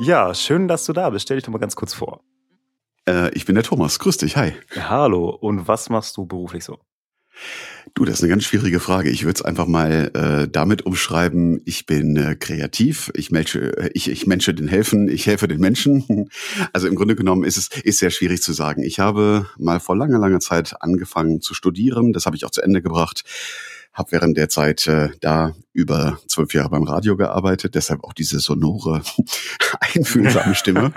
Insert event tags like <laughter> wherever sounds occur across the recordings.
Ja, schön, dass du da bist. Stell dich doch mal ganz kurz vor. Äh, ich bin der Thomas. Grüß dich. Hi. Hallo. Und was machst du beruflich so? Du, das ist eine ganz schwierige Frage. Ich würde es einfach mal äh, damit umschreiben, ich bin äh, kreativ, ich, mensche, äh, ich, ich Menschen den helfen, ich helfe den Menschen. <laughs> Also im Grunde genommen ist es ist sehr schwierig zu sagen. Ich habe mal vor langer, langer Zeit angefangen zu studieren. Das habe ich auch zu Ende gebracht habe während der Zeit äh, da über zwölf Jahre beim Radio gearbeitet, deshalb auch diese sonore, <laughs> einfühlsame Stimme.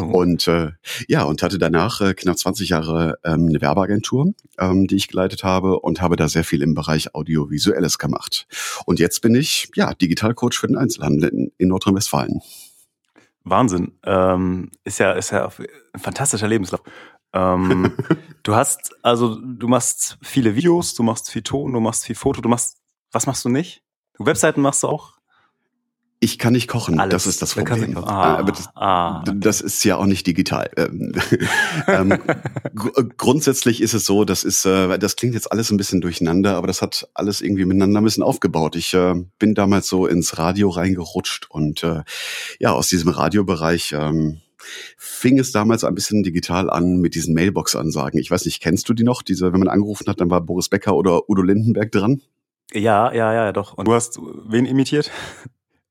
<laughs> und äh, ja, und hatte danach äh, knapp 20 Jahre ähm, eine Werbeagentur, ähm, die ich geleitet habe und habe da sehr viel im Bereich Audiovisuelles gemacht. Und jetzt bin ich ja Digitalcoach für den Einzelhandel in, in Nordrhein-Westfalen. Wahnsinn. Ähm, ist ja, ist ja ein fantastischer Lebenslauf. Ähm, <laughs> du hast, also du machst viele Videos, du machst viel Ton, du machst viel Foto, du machst, was machst du nicht? Webseiten machst du auch? Ich kann nicht kochen, Alles. das ist das Problem. Ah, Aber das, ah, okay. das, ist ja auch nicht digital. ähm, <laughs> ähm grundsätzlich ist es so, das ist, äh, das klingt jetzt alles ein bisschen durcheinander, aber das hat alles irgendwie miteinander ein bisschen aufgebaut. Ich äh, bin damals so ins Radio reingerutscht und äh, ja, aus diesem Radiobereich ähm, fing es damals ein bisschen digital an mit diesen Mailbox-Ansagen. Ich weiß nicht, kennst du die noch? Diese, wenn man angerufen hat, dann war Boris Becker oder Udo Lindenberg dran? Ja, ja, ja, doch. Und du hast wen imitiert?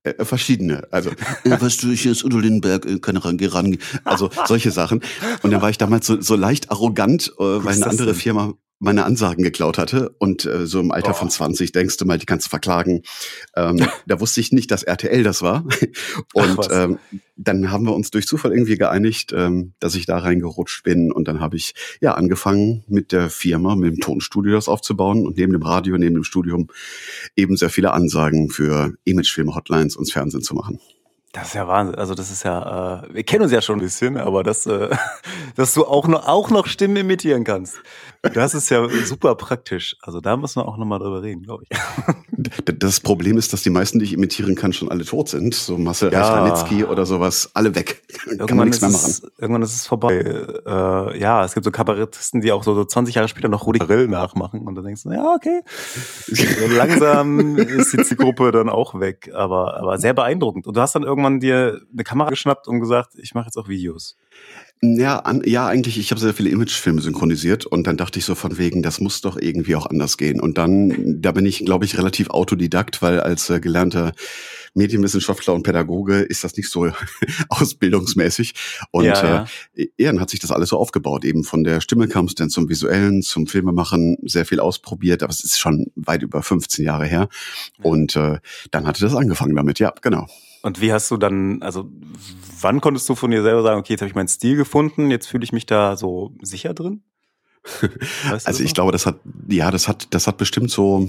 Äh, verschiedene. Also, <laughs> äh, weißt du, hier ist Udo Lindenberg, äh, keine range, ran. Also solche Sachen. Und dann war ich damals so, so leicht arrogant, äh, weil eine andere denn? Firma meine Ansagen geklaut hatte und äh, so im Alter oh. von 20 denkst du mal, die kannst du verklagen. Ähm, <laughs> da wusste ich nicht, dass RTL das war. Und Ach, ähm, dann haben wir uns durch Zufall irgendwie geeinigt, ähm, dass ich da reingerutscht bin und dann habe ich ja angefangen mit der Firma, mit dem Tonstudio das aufzubauen und neben dem Radio, neben dem Studium eben sehr viele Ansagen für Imagefilm-Hotlines und Fernsehen zu machen. Das ist ja Wahnsinn. Also das ist ja, äh, wir kennen uns ja schon ein bisschen, aber dass, äh, <laughs> dass du auch noch, auch noch Stimmen imitieren kannst. Das ist ja super praktisch. Also da müssen wir auch nochmal drüber reden, glaube ich. Das Problem ist, dass die meisten, die ich imitieren kann, schon alle tot sind. So Marcel ja. oder sowas, alle weg. Irgendwann <laughs> kann man nichts mehr machen. Es, irgendwann ist es vorbei. Äh, ja, es gibt so Kabarettisten, die auch so, so 20 Jahre später noch Rudi Grill nachmachen und dann denkst du, ja, okay. <laughs> So langsam ist jetzt die Gruppe dann auch weg, aber, aber sehr beeindruckend. Und du hast dann irgendwann dir eine Kamera geschnappt und gesagt, ich mache jetzt auch Videos. Ja, an, ja, eigentlich, ich habe sehr viele Imagefilme synchronisiert und dann dachte ich so von wegen, das muss doch irgendwie auch anders gehen. Und dann, da bin ich, glaube ich, relativ autodidakt, weil als äh, gelernter Medienwissenschaftler und Pädagoge ist das nicht so <laughs> ausbildungsmäßig. Und ja, ja. Äh, dann hat sich das alles so aufgebaut. Eben von der Stimme kam es dann zum Visuellen, zum Filmemachen, sehr viel ausprobiert, aber es ist schon weit über 15 Jahre her. Und äh, dann hatte das angefangen damit, ja, genau. Und wie hast du dann, also wann konntest du von dir selber sagen, okay, jetzt habe ich meinen Stil gefunden, jetzt fühle ich mich da so sicher drin? <laughs> Weißt also ich glaube, das hat, ja, das hat, das hat bestimmt so,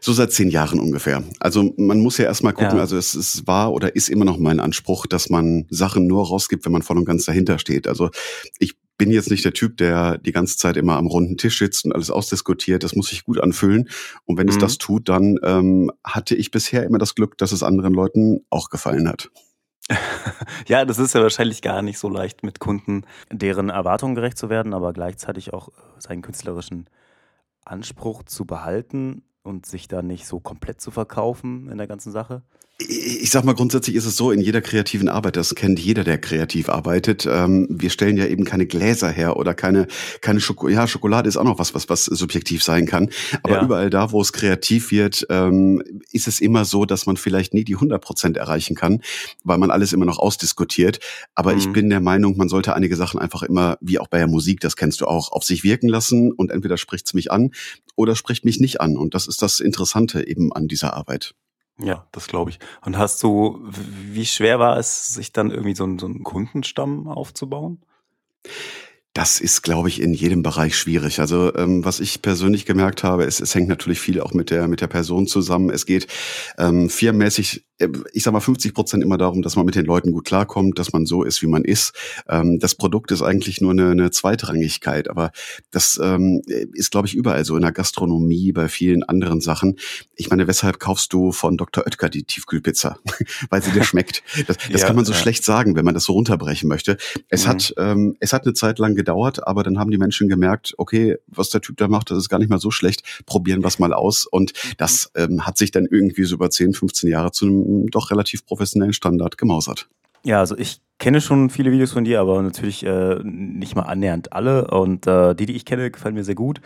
so seit zehn Jahren ungefähr. Also man muss ja erstmal gucken, ja. also es, es war oder ist immer noch mein Anspruch, dass man Sachen nur rausgibt, wenn man voll und ganz dahinter steht. Also ich bin jetzt nicht der Typ, der die ganze Zeit immer am runden Tisch sitzt und alles ausdiskutiert. Das muss sich gut anfühlen. Und wenn mhm. es das tut, dann ähm, hatte ich bisher immer das Glück, dass es anderen Leuten auch gefallen hat. <laughs> ja, das ist ja wahrscheinlich gar nicht so leicht mit Kunden, deren Erwartungen gerecht zu werden, aber gleichzeitig auch seinen künstlerischen Anspruch zu behalten und sich da nicht so komplett zu verkaufen in der ganzen Sache ich sag mal, grundsätzlich ist es so, in jeder kreativen Arbeit, das kennt jeder, der kreativ arbeitet. Ähm, wir stellen ja eben keine Gläser her oder keine, keine Schokolade. Ja, Schokolade ist auch noch was, was, was subjektiv sein kann. Aber ja. überall da, wo es kreativ wird, ähm, ist es immer so, dass man vielleicht nie die 100 Prozent erreichen kann, weil man alles immer noch ausdiskutiert. Aber mhm. ich bin der Meinung, man sollte einige Sachen einfach immer, wie auch bei der Musik, das kennst du auch, auf sich wirken lassen und entweder spricht es mich an oder spricht mich nicht an. Und das ist das Interessante eben an dieser Arbeit. Ja, das glaube ich. Und hast du, wie schwer war es, sich dann irgendwie so, einen, so einen Kundenstamm aufzubauen? Das ist, glaube ich, in jedem Bereich schwierig. Also ähm, was ich persönlich gemerkt habe, es, es hängt natürlich viel auch mit der mit der Person zusammen. Es geht ähm, firmenmäßig ich sag mal 50 Prozent immer darum, dass man mit den Leuten gut klarkommt, dass man so ist, wie man ist. Ähm, das Produkt ist eigentlich nur eine, eine Zweitrangigkeit, aber das ähm, ist, glaube ich, überall so in der Gastronomie, bei vielen anderen Sachen. Ich meine, weshalb kaufst du von Dr. Oetker die Tiefkühlpizza? <laughs> Weil sie dir schmeckt. Das, das ja, kann man so ja. schlecht sagen, wenn man das so runterbrechen möchte. Es mhm. hat ähm, es hat eine Zeit lang gedauert, aber dann haben die Menschen gemerkt, okay, was der Typ da macht, das ist gar nicht mal so schlecht. Probieren wir es mal aus. Und das mhm. ähm, hat sich dann irgendwie so über 10, 15 Jahre zu einem doch relativ professionellen Standard gemausert. Ja, also ich kenne schon viele Videos von dir, aber natürlich äh, nicht mal annähernd alle. Und äh, die, die ich kenne, gefallen mir sehr gut.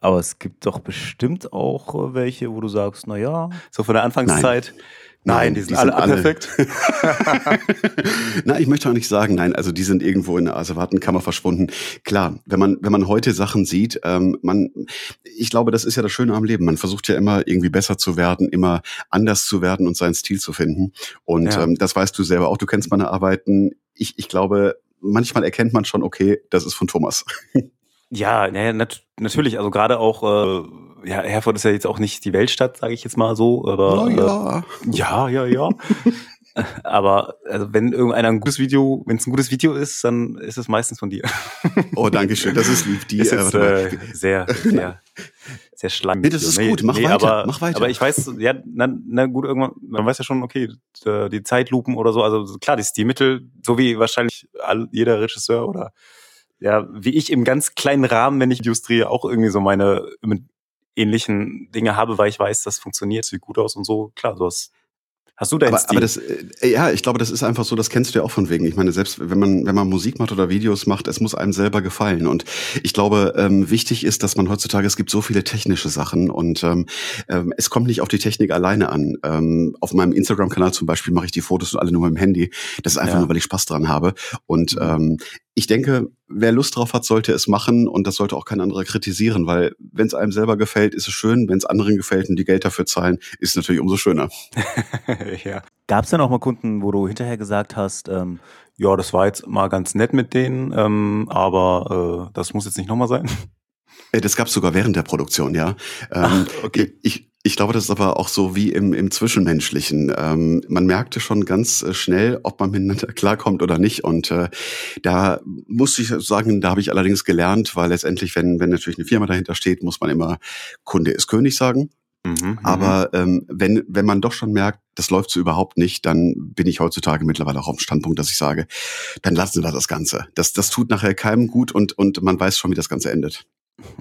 Aber es gibt doch bestimmt auch äh, welche, wo du sagst, na ja, so von der Anfangszeit. Nein. Nein, die sind, die alle, sind alle perfekt. <laughs> Na, ich möchte auch nicht sagen, nein, also die sind irgendwo in der Asservatenkammer verschwunden. Klar, wenn man wenn man heute Sachen sieht, ähm, man, ich glaube, das ist ja das Schöne am Leben. Man versucht ja immer irgendwie besser zu werden, immer anders zu werden und seinen Stil zu finden. Und ja. ähm, das weißt du selber auch. Du kennst meine Arbeiten. Ich ich glaube, manchmal erkennt man schon, okay, das ist von Thomas. <laughs> Ja, naja, nat natürlich. Also gerade auch, äh, ja, Herford ist ja jetzt auch nicht die Weltstadt, sage ich jetzt mal so. Aber, ja. Äh, ja, ja, ja. <laughs> aber also wenn irgendeiner ein gutes Video, wenn es ein gutes Video ist, dann ist es meistens von dir. oh, danke schön. Das ist lieb. Die ist jetzt, äh, sehr, sehr, sehr schlank. Nee, das ist gut. Mach nee, weiter. Aber, mach weiter. Aber ich weiß, ja, na, na gut, irgendwann, man weiß ja schon, okay, die Zeitlupen oder so. Also klar, die Stilmittel, so wie wahrscheinlich all, jeder Regisseur oder ja, wie ich im ganz kleinen Rahmen, wenn ich Videos drehe, auch irgendwie so meine ähnlichen Dinge habe, weil ich weiß, das funktioniert, sieht gut aus und so. Klar, du hast Hast du deinen aber, Stil? Aber das, äh, ja, ich glaube, das ist einfach so, das kennst du ja auch von wegen. Ich meine, selbst wenn man, wenn man Musik macht oder Videos macht, es muss einem selber gefallen. Und ich glaube, ähm, wichtig ist, dass man heutzutage, es gibt so viele technische Sachen und ähm, ähm, es kommt nicht auf die Technik alleine an. Ähm, auf meinem Instagram-Kanal zum Beispiel mache ich die Fotos alle nur mit dem Handy. Das ist einfach ja. nur, weil ich Spaß dran habe. Und mhm. ähm, ich denke, wer Lust drauf hat, sollte es machen und das sollte auch kein anderer kritisieren, weil wenn es einem selber gefällt, ist es schön, wenn es anderen gefällt und die Geld dafür zahlen, ist es natürlich umso schöner. <laughs> ja. Gab es denn auch mal Kunden, wo du hinterher gesagt hast, ähm, ja, das war jetzt mal ganz nett mit denen, ähm, aber äh, das muss jetzt nicht nochmal sein? Äh, das gab es sogar während der Produktion, ja. Ähm, Ach, okay. Ich, ich glaube, das ist aber auch so wie im, im Zwischenmenschlichen. Ähm, man merkte schon ganz äh, schnell, ob man miteinander <laughs> klarkommt oder nicht. Und äh, da muss ich sagen, da habe ich allerdings gelernt, weil letztendlich, wenn, wenn natürlich eine Firma dahinter steht, muss man immer Kunde ist König sagen. Mhm, mhm. aber ähm, wenn, wenn man doch schon merkt, das läuft so überhaupt nicht, dann bin ich heutzutage mittlerweile auch auf dem Standpunkt, dass ich sage, dann lassen wir das Ganze. Das, das tut nachher keinem gut und, und man weiß schon, wie das Ganze endet.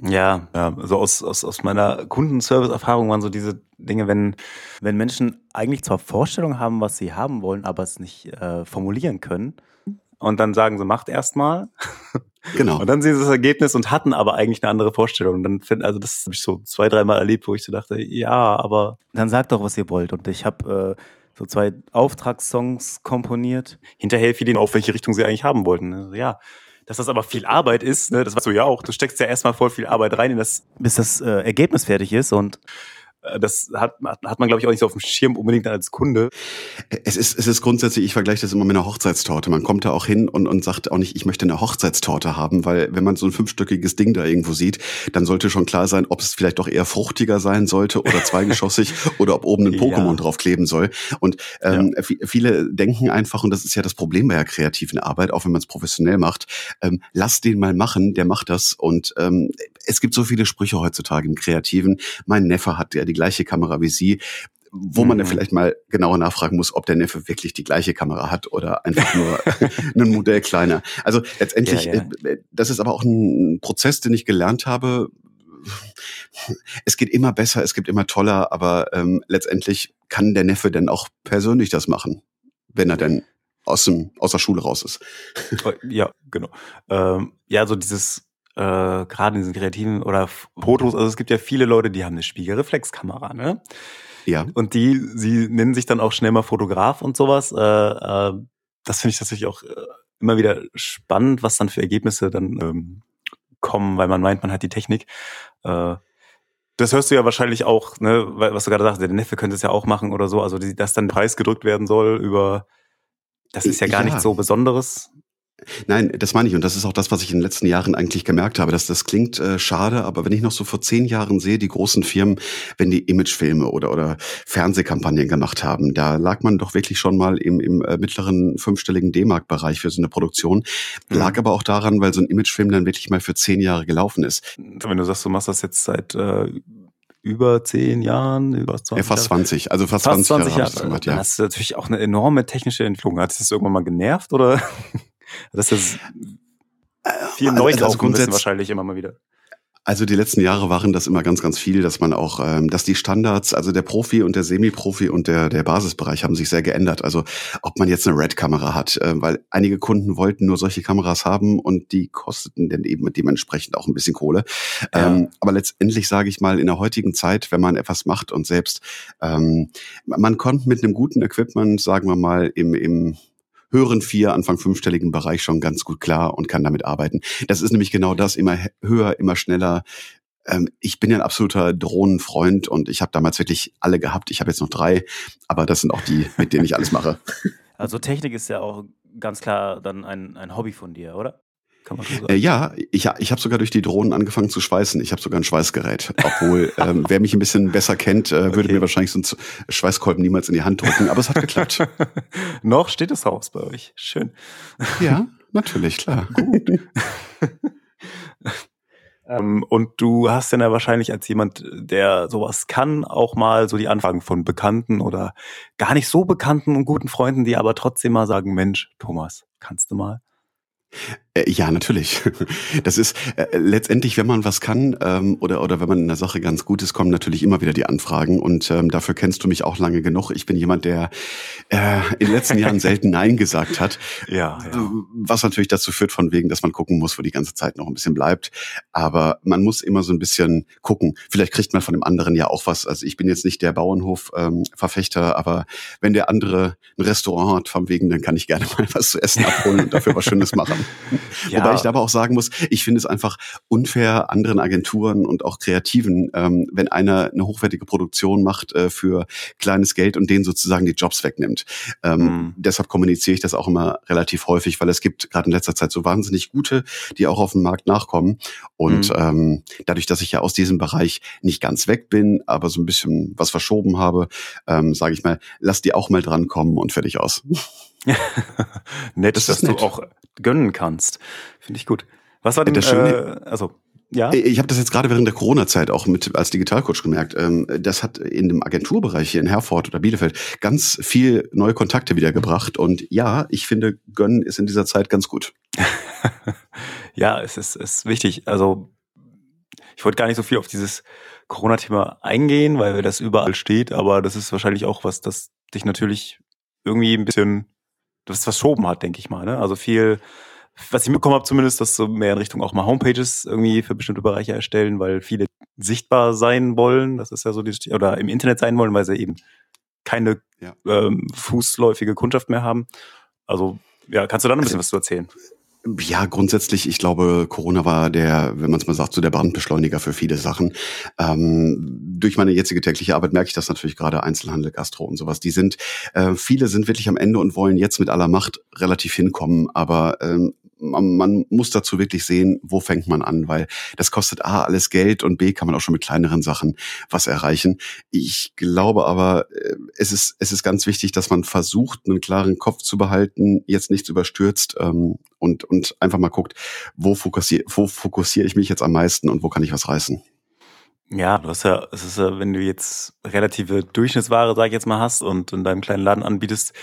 Ja, ja, also aus, aus, aus meiner Kundenservice-Erfahrung waren so diese Dinge, wenn, wenn Menschen eigentlich zwar Vorstellungen haben, was sie haben wollen, aber es nicht äh, formulieren können. Und dann sagen sie, macht erstmal. Genau. Und dann sehen sie das Ergebnis und hatten aber eigentlich eine andere Vorstellung. Und dann find, also das habe ich so zwei, dreimal erlebt, wo ich so dachte, ja, aber dann sagt doch, was ihr wollt. Und ich habe äh, so zwei Auftragssongs komponiert. Hinterher fiel ihnen auf, welche Richtung sie eigentlich haben wollten. Also, ja, dass das aber viel Arbeit ist, ne, das weißt du ja auch. Du steckst ja erstmal voll viel Arbeit rein in das, bis das äh, Ergebnis fertig ist und das hat, hat man, glaube ich, auch nicht so auf dem Schirm unbedingt als Kunde. Es ist, es ist grundsätzlich, ich vergleiche das immer mit einer Hochzeitstorte. Man kommt da auch hin und, und sagt auch nicht, ich möchte eine Hochzeitstorte haben, weil wenn man so ein fünfstöckiges Ding da irgendwo sieht, dann sollte schon klar sein, ob es vielleicht doch eher fruchtiger sein sollte oder zweigeschossig <laughs> oder ob oben ein Pokémon ja. drauf kleben soll. Und ähm, ja. viele denken einfach, und das ist ja das Problem bei der kreativen Arbeit, auch wenn man es professionell macht, ähm, lass den mal machen, der macht das. Und ähm, es gibt so viele Sprüche heutzutage im Kreativen. Mein Neffe hat ja die gleiche Kamera wie Sie wo man mhm. ja vielleicht mal genauer nachfragen muss, ob der Neffe wirklich die gleiche Kamera hat oder einfach nur <laughs> ein Modell kleiner. Also letztendlich, ja, ja. Äh, das ist aber auch ein Prozess, den ich gelernt habe. Es geht immer besser, es gibt immer toller, aber ähm, letztendlich kann der Neffe denn auch persönlich das machen, wenn er denn aus, dem, aus der Schule raus ist. Oh, ja, genau. Ähm, ja, so dieses äh, gerade in diesen kreativen oder Fotos, also es gibt ja viele Leute, die haben eine Spiegelreflexkamera, ne? Ja. Und die, sie nennen sich dann auch schnell mal Fotograf und sowas. Äh, äh, das finde ich tatsächlich auch äh, immer wieder spannend, was dann für Ergebnisse dann ähm, kommen, weil man meint, man hat die Technik. Äh, das hörst du ja wahrscheinlich auch, ne, was du gerade sagst, der Neffe könnte es ja auch machen oder so, also dass dann Preis gedrückt werden soll über, das ist ja gar ja. nichts so Besonderes. Nein, das meine ich. Und das ist auch das, was ich in den letzten Jahren eigentlich gemerkt habe. Dass das klingt äh, schade, aber wenn ich noch so vor zehn Jahren sehe, die großen Firmen, wenn die Imagefilme oder, oder Fernsehkampagnen gemacht haben, da lag man doch wirklich schon mal im, im äh, mittleren fünfstelligen D-Mark-Bereich für so eine Produktion. Mhm. Lag aber auch daran, weil so ein Imagefilm dann wirklich mal für zehn Jahre gelaufen ist. Wenn du sagst, du machst das jetzt seit äh, über zehn Jahren, über 20 Ja, fast 20, also fast, fast 20, 20 Jahre. Jahre. Gemacht, ja. Dann hast du natürlich auch eine enorme technische Entwicklung. Hat sich das irgendwann mal genervt oder? Das ist viel neu also, wahrscheinlich immer mal wieder. Also die letzten Jahre waren das immer ganz, ganz viel, dass man auch, ähm, dass die Standards, also der Profi und der Semi-Profi und der, der Basisbereich haben sich sehr geändert. Also ob man jetzt eine Red-Kamera hat, äh, weil einige Kunden wollten nur solche Kameras haben und die kosteten dann eben dementsprechend auch ein bisschen Kohle. Ja. Ähm, aber letztendlich sage ich mal, in der heutigen Zeit, wenn man etwas macht und selbst, ähm, man konnte mit einem guten Equipment, sagen wir mal, im, im höheren vier, Anfang fünfstelligen Bereich schon ganz gut klar und kann damit arbeiten. Das ist nämlich genau das, immer höher, immer schneller. Ähm, ich bin ja ein absoluter Drohnenfreund und ich habe damals wirklich alle gehabt. Ich habe jetzt noch drei, aber das sind auch die, mit denen ich alles mache. <laughs> Also Technik ist ja auch ganz klar dann ein, ein Hobby von dir, oder? Kann man so sagen. Äh, ja, ich, ich habe sogar durch die Drohnen angefangen zu schweißen. Ich habe sogar ein Schweißgerät. Obwohl, <laughs> ähm, wer mich ein bisschen besser kennt, äh, würde okay. mir wahrscheinlich so einen Schweißkolben niemals in die Hand drücken. Aber es hat geklappt. <laughs> Noch steht das Haus bei euch. Schön. <laughs> Ja, natürlich, klar. Gut. Ähm, und du hast dann ja wahrscheinlich als jemand, der sowas kann, auch mal so die Anfragen von Bekannten oder gar nicht so Bekannten und guten Freunden, die aber trotzdem mal sagen, Mensch, Thomas, kannst du mal? Äh, ja, natürlich. <laughs> Das ist äh, letztendlich, wenn man was kann ähm, oder oder wenn man in der Sache ganz gut ist, kommen natürlich immer wieder die Anfragen und ähm, dafür kennst du mich auch lange genug. Ich bin jemand, der äh, in den letzten Jahren selten Nein gesagt hat. <laughs> Ja, ja. Was natürlich dazu führt, von wegen, dass man gucken muss, wo die ganze Zeit noch ein bisschen bleibt. Aber man muss immer so ein bisschen gucken. Vielleicht kriegt man von dem anderen ja auch was. Also ich bin jetzt nicht der Bauernhof-Verfechter, ähm, aber wenn der andere ein Restaurant hat, von wegen, dann kann ich gerne <laughs> mal was zu essen abholen und dafür was Schönes machen. <laughs> Ja. Wobei ich da aber auch sagen muss, ich finde es einfach unfair anderen Agenturen und auch Kreativen, ähm, wenn einer eine hochwertige Produktion macht äh, für kleines Geld und denen sozusagen die Jobs wegnimmt. Ähm, mhm. Deshalb kommuniziere ich das auch immer relativ häufig, weil es gibt gerade in letzter Zeit so wahnsinnig gute, die auch auf dem Markt nachkommen. Und mhm. ähm, dadurch, dass ich ja aus diesem Bereich nicht ganz weg bin, aber so ein bisschen was verschoben habe, ähm, sage ich mal, lass die auch mal drankommen und fertig aus. <laughs> <laughs> nett, das dass nett. du auch gönnen kannst. Finde ich gut. Was war denn, das Schöne, äh, also, ja. Ich habe das jetzt gerade während der Corona-Zeit auch mit als Digitalcoach gemerkt. Ähm, das hat in dem Agenturbereich hier in Herford oder Bielefeld ganz viel neue Kontakte wiedergebracht. Und ja, ich finde, gönnen ist in dieser Zeit ganz gut. <laughs> ja, es ist, ist wichtig. Also ich wollte gar nicht so viel auf dieses Corona-Thema eingehen, weil das überall steht, aber das ist wahrscheinlich auch was, das dich natürlich irgendwie ein bisschen das verschoben hat, denke ich mal. Ne? Also viel, was ich mitbekommen habe zumindest, dass so mehr in Richtung auch mal Homepages irgendwie für bestimmte Bereiche erstellen, weil viele sichtbar sein wollen. Das ist ja so die, oder im Internet sein wollen, weil sie eben keine ja. ähm, fußläufige Kundschaft mehr haben. Also ja, kannst du da noch ein bisschen also, was zu erzählen? Ja, grundsätzlich, ich glaube, Corona war der, wenn man es mal sagt, so der Brandbeschleuniger für viele Sachen. Ähm, durch meine jetzige tägliche Arbeit merke ich das natürlich gerade Einzelhandel, Gastro und sowas. Die sind, äh, viele sind wirklich am Ende und wollen jetzt mit aller Macht relativ hinkommen, aber ähm, man, muss dazu wirklich sehen, wo fängt man an, weil das kostet A alles Geld und B kann man auch schon mit kleineren Sachen was erreichen. Ich glaube aber, äh, es ist, es ist ganz wichtig, dass man versucht, einen klaren Kopf zu behalten, jetzt nichts überstürzt ähm, und, und einfach mal guckt, wo fokussiere wo fokussiere ich mich jetzt am meisten und wo kann ich was reißen. Ja, du hast ja, es ist ja, wenn du jetzt relative Durchschnittsware, sag ich jetzt mal, hast und in deinem kleinen Laden anbietest,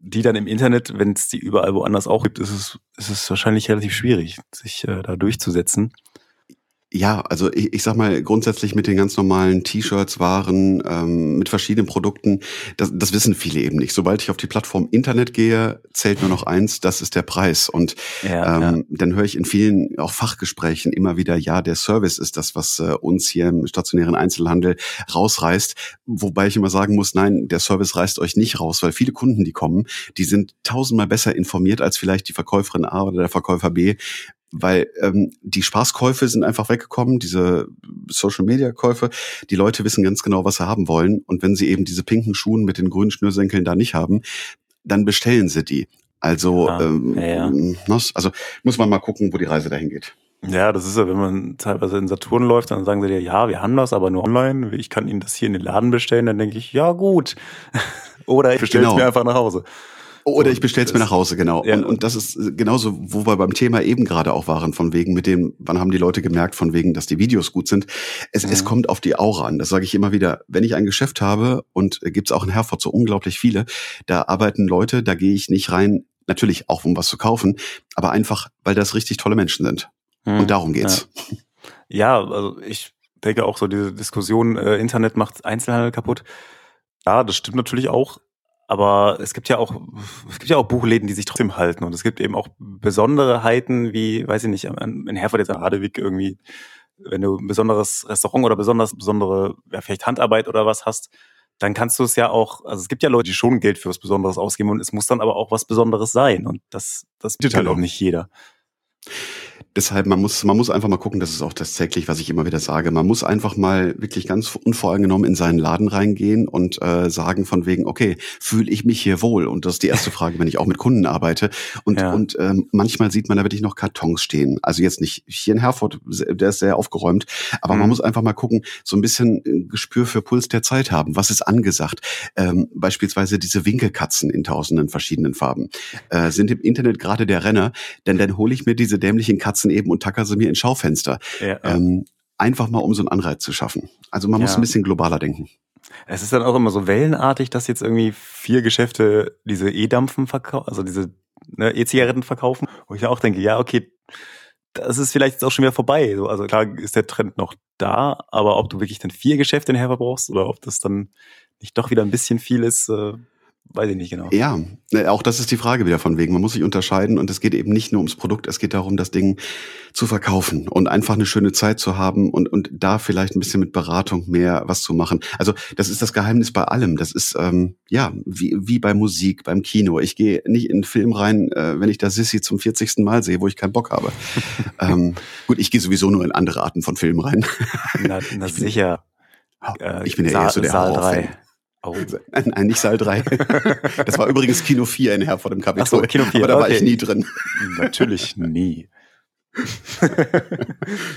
die dann im Internet, wenn es die überall woanders auch gibt, ist es, ist es wahrscheinlich relativ schwierig, sich äh, da durchzusetzen. Ja, also ich, ich sag mal grundsätzlich mit den ganz normalen T-Shirts, Waren, ähm, mit verschiedenen Produkten, das, das wissen viele eben nicht. Sobald ich auf die Plattform Internet gehe, zählt nur noch eins, das ist der Preis. Und ja, ähm, ja. dann höre ich in vielen auch Fachgesprächen immer wieder, ja, der Service ist das, was äh, uns hier im stationären Einzelhandel rausreißt. Wobei ich immer sagen muss, nein, der Service reißt euch nicht raus, weil viele Kunden, die kommen, die sind tausendmal besser informiert als vielleicht die Verkäuferin A oder der Verkäufer B, weil ähm, die Spaßkäufe sind einfach weggekommen, diese Social-Media-Käufe. Die Leute wissen ganz genau, was sie haben wollen. Und wenn sie eben diese pinken Schuhen mit den grünen Schnürsenkeln da nicht haben, dann bestellen sie die. Also, ah, ähm, ja, ja. Ne, also muss man mal gucken, wo die Reise dahin geht. Ja, das ist ja, wenn man teilweise in Saturn läuft, dann sagen sie dir, ja, wir haben das, aber nur online. Ich kann Ihnen das hier in den Laden bestellen. Dann denke ich, ja gut. <laughs> Oder ich bestelle es genau. mir einfach nach Hause. Oder ich bestelle es mir nach Hause, genau. Ja. Und, und das ist genauso, wo wir beim Thema eben gerade auch waren, von wegen mit dem, wann haben die Leute gemerkt, von wegen, dass die Videos gut sind. Es, mhm. es kommt auf die Aura an. Das sage ich immer wieder. Wenn ich ein Geschäft habe und äh, gibt's auch in Herford so unglaublich viele, da arbeiten Leute, da gehe ich nicht rein, natürlich auch um was zu kaufen, aber einfach, weil das richtig tolle Menschen sind. Mhm. Und darum geht's. Ja. Ja, also ich denke auch so diese Diskussion, äh, Internet macht Einzelhandel kaputt. Ja, das stimmt natürlich auch. Aber es gibt ja auch, es gibt ja auch Buchläden, die sich trotzdem halten. Und es gibt eben auch Besonderheiten, wie, weiß ich nicht, in Herford jetzt an Radewig irgendwie, wenn du ein besonderes Restaurant oder besonders besondere, ja, vielleicht Handarbeit oder was hast, dann kannst du es ja auch, also es gibt ja Leute, die schon Geld für was Besonderes ausgeben und es muss dann aber auch was Besonderes sein. Und das, das bietet halt auch nicht jeder. Deshalb, man muss, man muss einfach mal gucken, das ist auch tatsächlich, was ich immer wieder sage. Man muss einfach mal wirklich ganz unvoreingenommen in seinen Laden reingehen und äh, sagen von wegen, okay, fühle ich mich hier wohl? Und das ist die erste <laughs> Frage, wenn ich auch mit Kunden arbeite. Und, ja. und ähm, manchmal sieht man da wirklich noch Kartons stehen. Also jetzt nicht hier in Herford, der ist sehr aufgeräumt, aber mhm. man muss einfach mal gucken, so ein bisschen äh, Gespür für Puls der Zeit haben. Was ist angesagt? Ähm, beispielsweise diese Winkelkatzen in tausenden verschiedenen Farben äh, sind im Internet gerade der Renner, denn dann hole ich mir diese dämlichen Katzen Katzen eben und tacker sie mir ins Schaufenster. Ja, Ähm, einfach mal, um so einen Anreiz zu schaffen. Also man muss ein bisschen globaler denken. Es ist dann auch immer so wellenartig, dass jetzt irgendwie vier Geschäfte diese E-Dampfen verkaufen, also diese ne, E-Zigaretten verkaufen, wo ich auch denke, ja, okay, das ist vielleicht jetzt auch schon wieder vorbei. Also klar ist der Trend noch da, aber ob du wirklich dann vier Geschäfte nachher verbrauchst oder ob das dann nicht doch wieder ein bisschen viel ist, äh, Weiß ich nicht genau. Ja, äh, auch das ist die Frage wieder von wegen. Man muss sich unterscheiden und es geht eben nicht nur ums Produkt, es geht darum, das Ding zu verkaufen und einfach eine schöne Zeit zu haben und, und da vielleicht ein bisschen mit Beratung mehr was zu machen. Also das ist das Geheimnis bei allem. Das ist ähm, ja wie, wie bei Musik, beim Kino. Ich gehe nicht in einen Film rein, äh, wenn ich da Sissy zum 40. Mal sehe, wo ich keinen Bock habe. <laughs> ähm, gut, ich gehe sowieso nur in andere Arten von Filmen rein. na, na sicher. Ich bin ja Sa eher so der Saal 3. Oh. <laughs> Nein, nicht Saal 3. <laughs> Das war übrigens Kino 4 in Herr vor dem Kapitol. Ach so, Kino 4. Aber da okay. war ich nie drin. Natürlich nie. <laughs>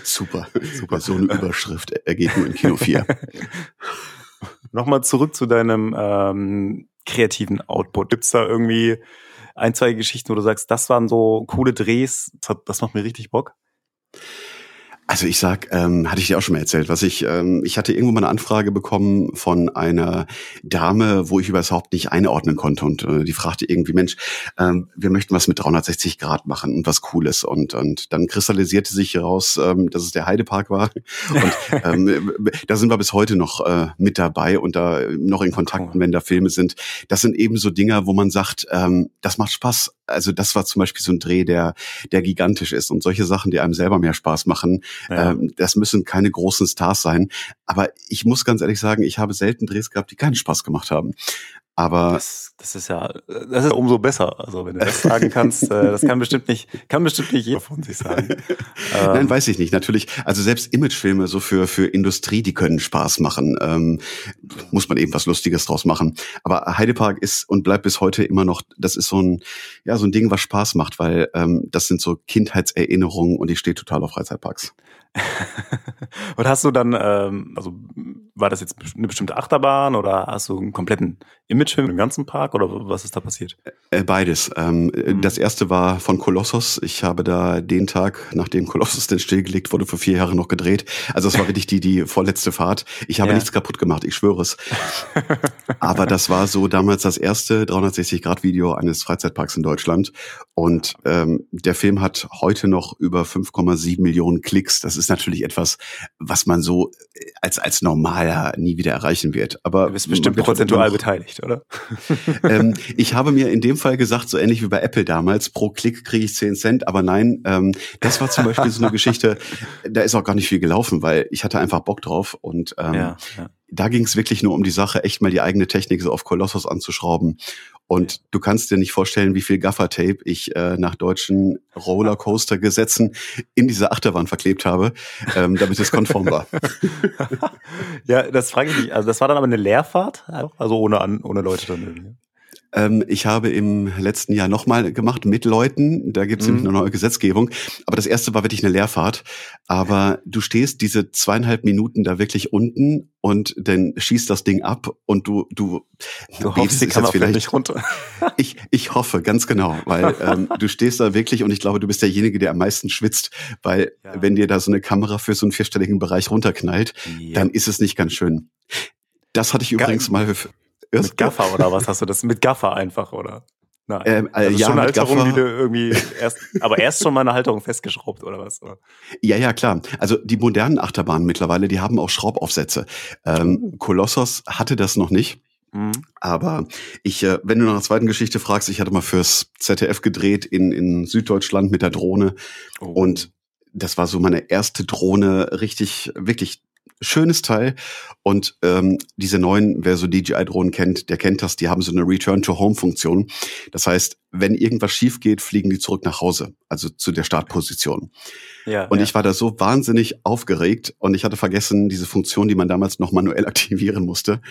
super, super. So eine Überschrift ergeht nur in Kino 4. Nochmal zurück zu deinem ähm, kreativen Output. Gibt's da irgendwie ein, zwei Geschichten, wo du sagst, das waren so coole Drehs, das macht mir richtig Bock? Also ich sag, ähm, hatte ich dir auch schon mal erzählt, was ich, ähm, ich hatte irgendwo mal eine Anfrage bekommen von einer Dame, wo ich überhaupt nicht einordnen konnte und äh, die fragte irgendwie, Mensch, ähm, wir möchten was mit 360 Grad machen und was Cooles und und dann kristallisierte sich heraus, ähm, dass es der Heidepark war <laughs> und ähm, da sind wir bis heute noch äh, mit dabei und da noch in Kontakt, wenn da Filme sind. Das sind eben so Dinger, wo man sagt, ähm, das macht Spaß. Also das war zum Beispiel so ein Dreh, der der gigantisch ist und solche Sachen, die einem selber mehr Spaß machen ja. Ähm, das müssen keine großen Stars sein. Aber ich muss ganz ehrlich sagen, ich habe selten Drehs gehabt, die keinen Spaß gemacht haben. Aber das, das ist ja, das ist umso besser. Also wenn du das <laughs> sagen kannst, äh, das kann bestimmt nicht, kann bestimmt nicht jeder von sich sagen. <laughs> Nein, ähm. weiß ich nicht. Natürlich, also selbst Imagefilme so für für Industrie, die können Spaß machen. Ähm, muss man eben was Lustiges draus machen. Aber Heidepark ist und bleibt bis heute immer noch. Das ist so ein ja so ein Ding, was Spaß macht, weil ähm, das sind so Kindheitserinnerungen und ich stehe total auf Freizeitparks. <laughs> und hast du dann, ähm, also war das jetzt eine bestimmte Achterbahn oder hast du einen kompletten Imagefilm im ganzen Park oder was ist da passiert? Äh, beides. Ähm, mhm. Das erste war von Kolossos. Ich habe da den Tag, nachdem Kolossos denn stillgelegt wurde, vor vier Jahren noch gedreht. Also es war wirklich die, die vorletzte Fahrt. Ich habe ja. nichts kaputt gemacht, ich schwöre es. Aber das war so damals das erste 360-Grad-Video eines Freizeitparks in Deutschland. Und ähm, der Film hat heute noch über 5,7 Millionen Klicks. Das ist natürlich etwas, was man so äh, als, als normaler nie wieder erreichen wird. Aber du bist bestimmt prozentual beteiligt, oder? <laughs> <laughs> ähm, ich habe mir in dem Fall gesagt, so ähnlich wie bei Apple damals, pro Klick kriege ich 10 Cent. Aber nein, ähm, das war zum Beispiel so eine <laughs> Geschichte, da ist auch gar nicht viel gelaufen, weil ich hatte einfach Bock drauf. Und ähm, ja, ja da ging es wirklich nur um die Sache, echt mal die eigene Technik so auf Kolossos anzuschrauben. Und du kannst dir nicht vorstellen, wie viel Gaffertape ich äh, nach deutschen Rollercoaster-Gesetzen in diese Achterbahn verklebt habe, ähm, damit es konform war. <laughs> ja, das frage ich mich. Also das war dann aber eine Leerfahrt, also ohne, ohne Leute dann. Ähm, ich habe im letzten Jahr nochmal gemacht mit Leuten. Da gibt es mhm. nämlich eine neue Gesetzgebung. Aber das erste war wirklich eine Leerfahrt. Aber du stehst diese zweieinhalb Minuten da wirklich unten und dann schießt das Ding ab und du du, du hoffst, die Kamera vielleicht nicht runter. <laughs> ich ich hoffe ganz genau, weil ähm, du stehst da wirklich und ich glaube, du bist derjenige, der am meisten schwitzt, weil ja. wenn dir da so eine Kamera für so einen vierstelligen Bereich runterknallt, ja. dann ist es nicht ganz schön. Das hatte ich übrigens mal mit Gaffer oder was hast du das? Mit Gaffer einfach, oder? Nein. Ähm, äh, ist ja, schon eine Halterung, Gaffer. die du irgendwie erst, aber erst schon mal eine Halterung festgeschraubt oder was? Oder? Ja, ja, klar. Also die modernen Achterbahnen mittlerweile, die haben auch Schraubaufsätze. Ähm, Kolossos hatte das noch nicht. Mhm. Aber ich, äh, wenn du nach einer zweiten Geschichte fragst, ich hatte mal fürs ZDF gedreht in, in Süddeutschland mit der Drohne. Oh. Und das war so meine erste Drohne, richtig, wirklich schönes Teil. Und ähm, diese neuen, wer so DJI-Drohnen kennt, der kennt das, die haben so eine Return-to-Home-Funktion. Das heißt, wenn irgendwas schief geht, fliegen die zurück nach Hause, also zu der Startposition. Ja, und ja. ich war da so wahnsinnig aufgeregt und ich hatte vergessen, diese Funktion, die man damals noch manuell <laughs> aktivieren musste,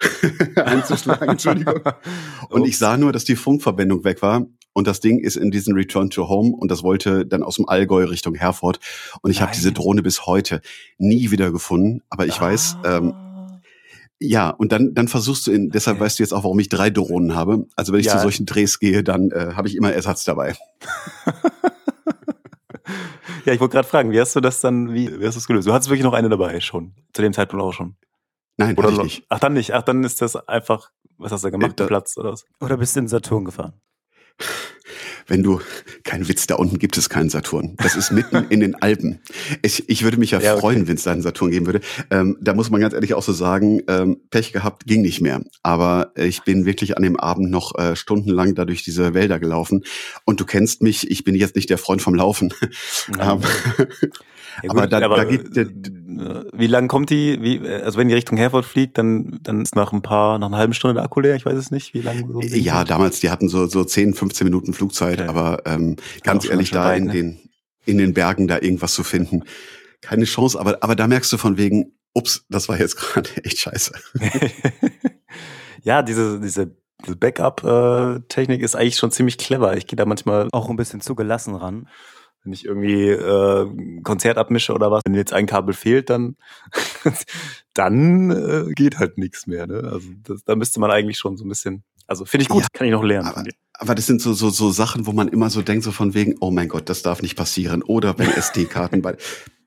<laughs> einzuschlagen. Entschuldigung. <laughs> Und ich sah nur, dass die Funkverbindung weg war und das Ding ist in diesen Return to Home und das wollte dann aus dem Allgäu Richtung Herford. Und ich habe diese Drohne bis heute nie wieder gefunden. Aber ich ah. weiß, ähm, ja, und dann, dann versuchst du in, deshalb okay. weißt du jetzt auch, warum ich drei Drohnen habe. Also wenn ich ja. zu solchen Drehs gehe, dann äh, habe ich immer Ersatz dabei. <laughs> ja, ich wollte gerade fragen, wie hast du das dann, wie, wie hast du das gelöst? Du hattest wirklich noch eine dabei schon, zu dem Zeitpunkt auch schon. Nein, oder ich nicht. Ach, dann nicht. Ach, dann ist das einfach, was hast du gemacht, äh, Platz oder was? Oder bist du in Saturn gefahren? Wenn du, kein Witz, da unten gibt es keinen Saturn. Das ist mitten in den Alpen. Ich, ich würde mich ja, ja freuen, okay. wenn es da einen Saturn geben würde. Ähm, da muss man ganz ehrlich auch so sagen, ähm, Pech gehabt, ging nicht mehr. Aber ich bin wirklich an dem Abend noch äh, stundenlang da durch diese Wälder gelaufen. Und du kennst mich, ich bin jetzt nicht der Freund vom Laufen. <laughs> Ja. Gut, aber da, aber, da geht äh, wie lang kommt die? Wie, also wenn die Richtung Herford fliegt, dann dann ist nach ein paar nach einer halben Stunde der Akku leer. Ich weiß es nicht, wie lange. So ja, damals die hatten so so 10, 15 Minuten Flugzeit, okay. aber ähm, ganz ehrlich da rein, in ne? den in den Bergen da irgendwas zu finden, keine Chance. Aber aber da merkst du von wegen, ups, das war jetzt <laughs> gerade echt scheiße. <laughs> ja, diese diese diese Backup-Technik ist eigentlich schon ziemlich clever. Ich gehe da manchmal auch ein bisschen zu gelassen ran wenn ich irgendwie äh, Konzert abmische oder was, wenn jetzt ein Kabel fehlt, dann <laughs> dann äh, geht halt nichts mehr. Ne? Also das, da müsste man eigentlich schon so ein bisschen, also finde ich gut, ja, kann ich noch lernen. Aber, aber das sind so, so, so Sachen, wo man immer so denkt, so von wegen, oh mein Gott, das darf nicht passieren. Oder wenn <laughs> SD-Karten bei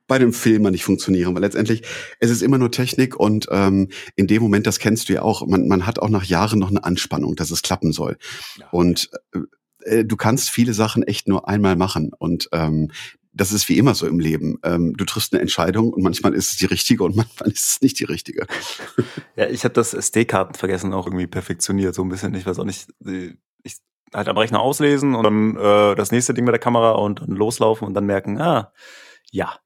bei dem Film mal nicht funktionieren, weil letztendlich es ist immer nur Technik und ähm, in dem Moment, das kennst du ja auch, man, man hat auch nach Jahren noch eine Anspannung, dass es klappen soll. Ja. Und äh, äh, du kannst viele Sachen echt nur einmal machen und ähm, das ist wie immer so im Leben. Ähm, du triffst eine Entscheidung und manchmal ist es die richtige und <laughs> manchmal ist es nicht die richtige. Ja, ich habe das SD-Karten vergessen auch irgendwie perfektioniert, so ein bisschen. Ich weiß auch nicht, ich halt am Rechner auslesen und dann äh, das nächste Ding mit der Kamera und dann loslaufen und dann merken, ah, ja,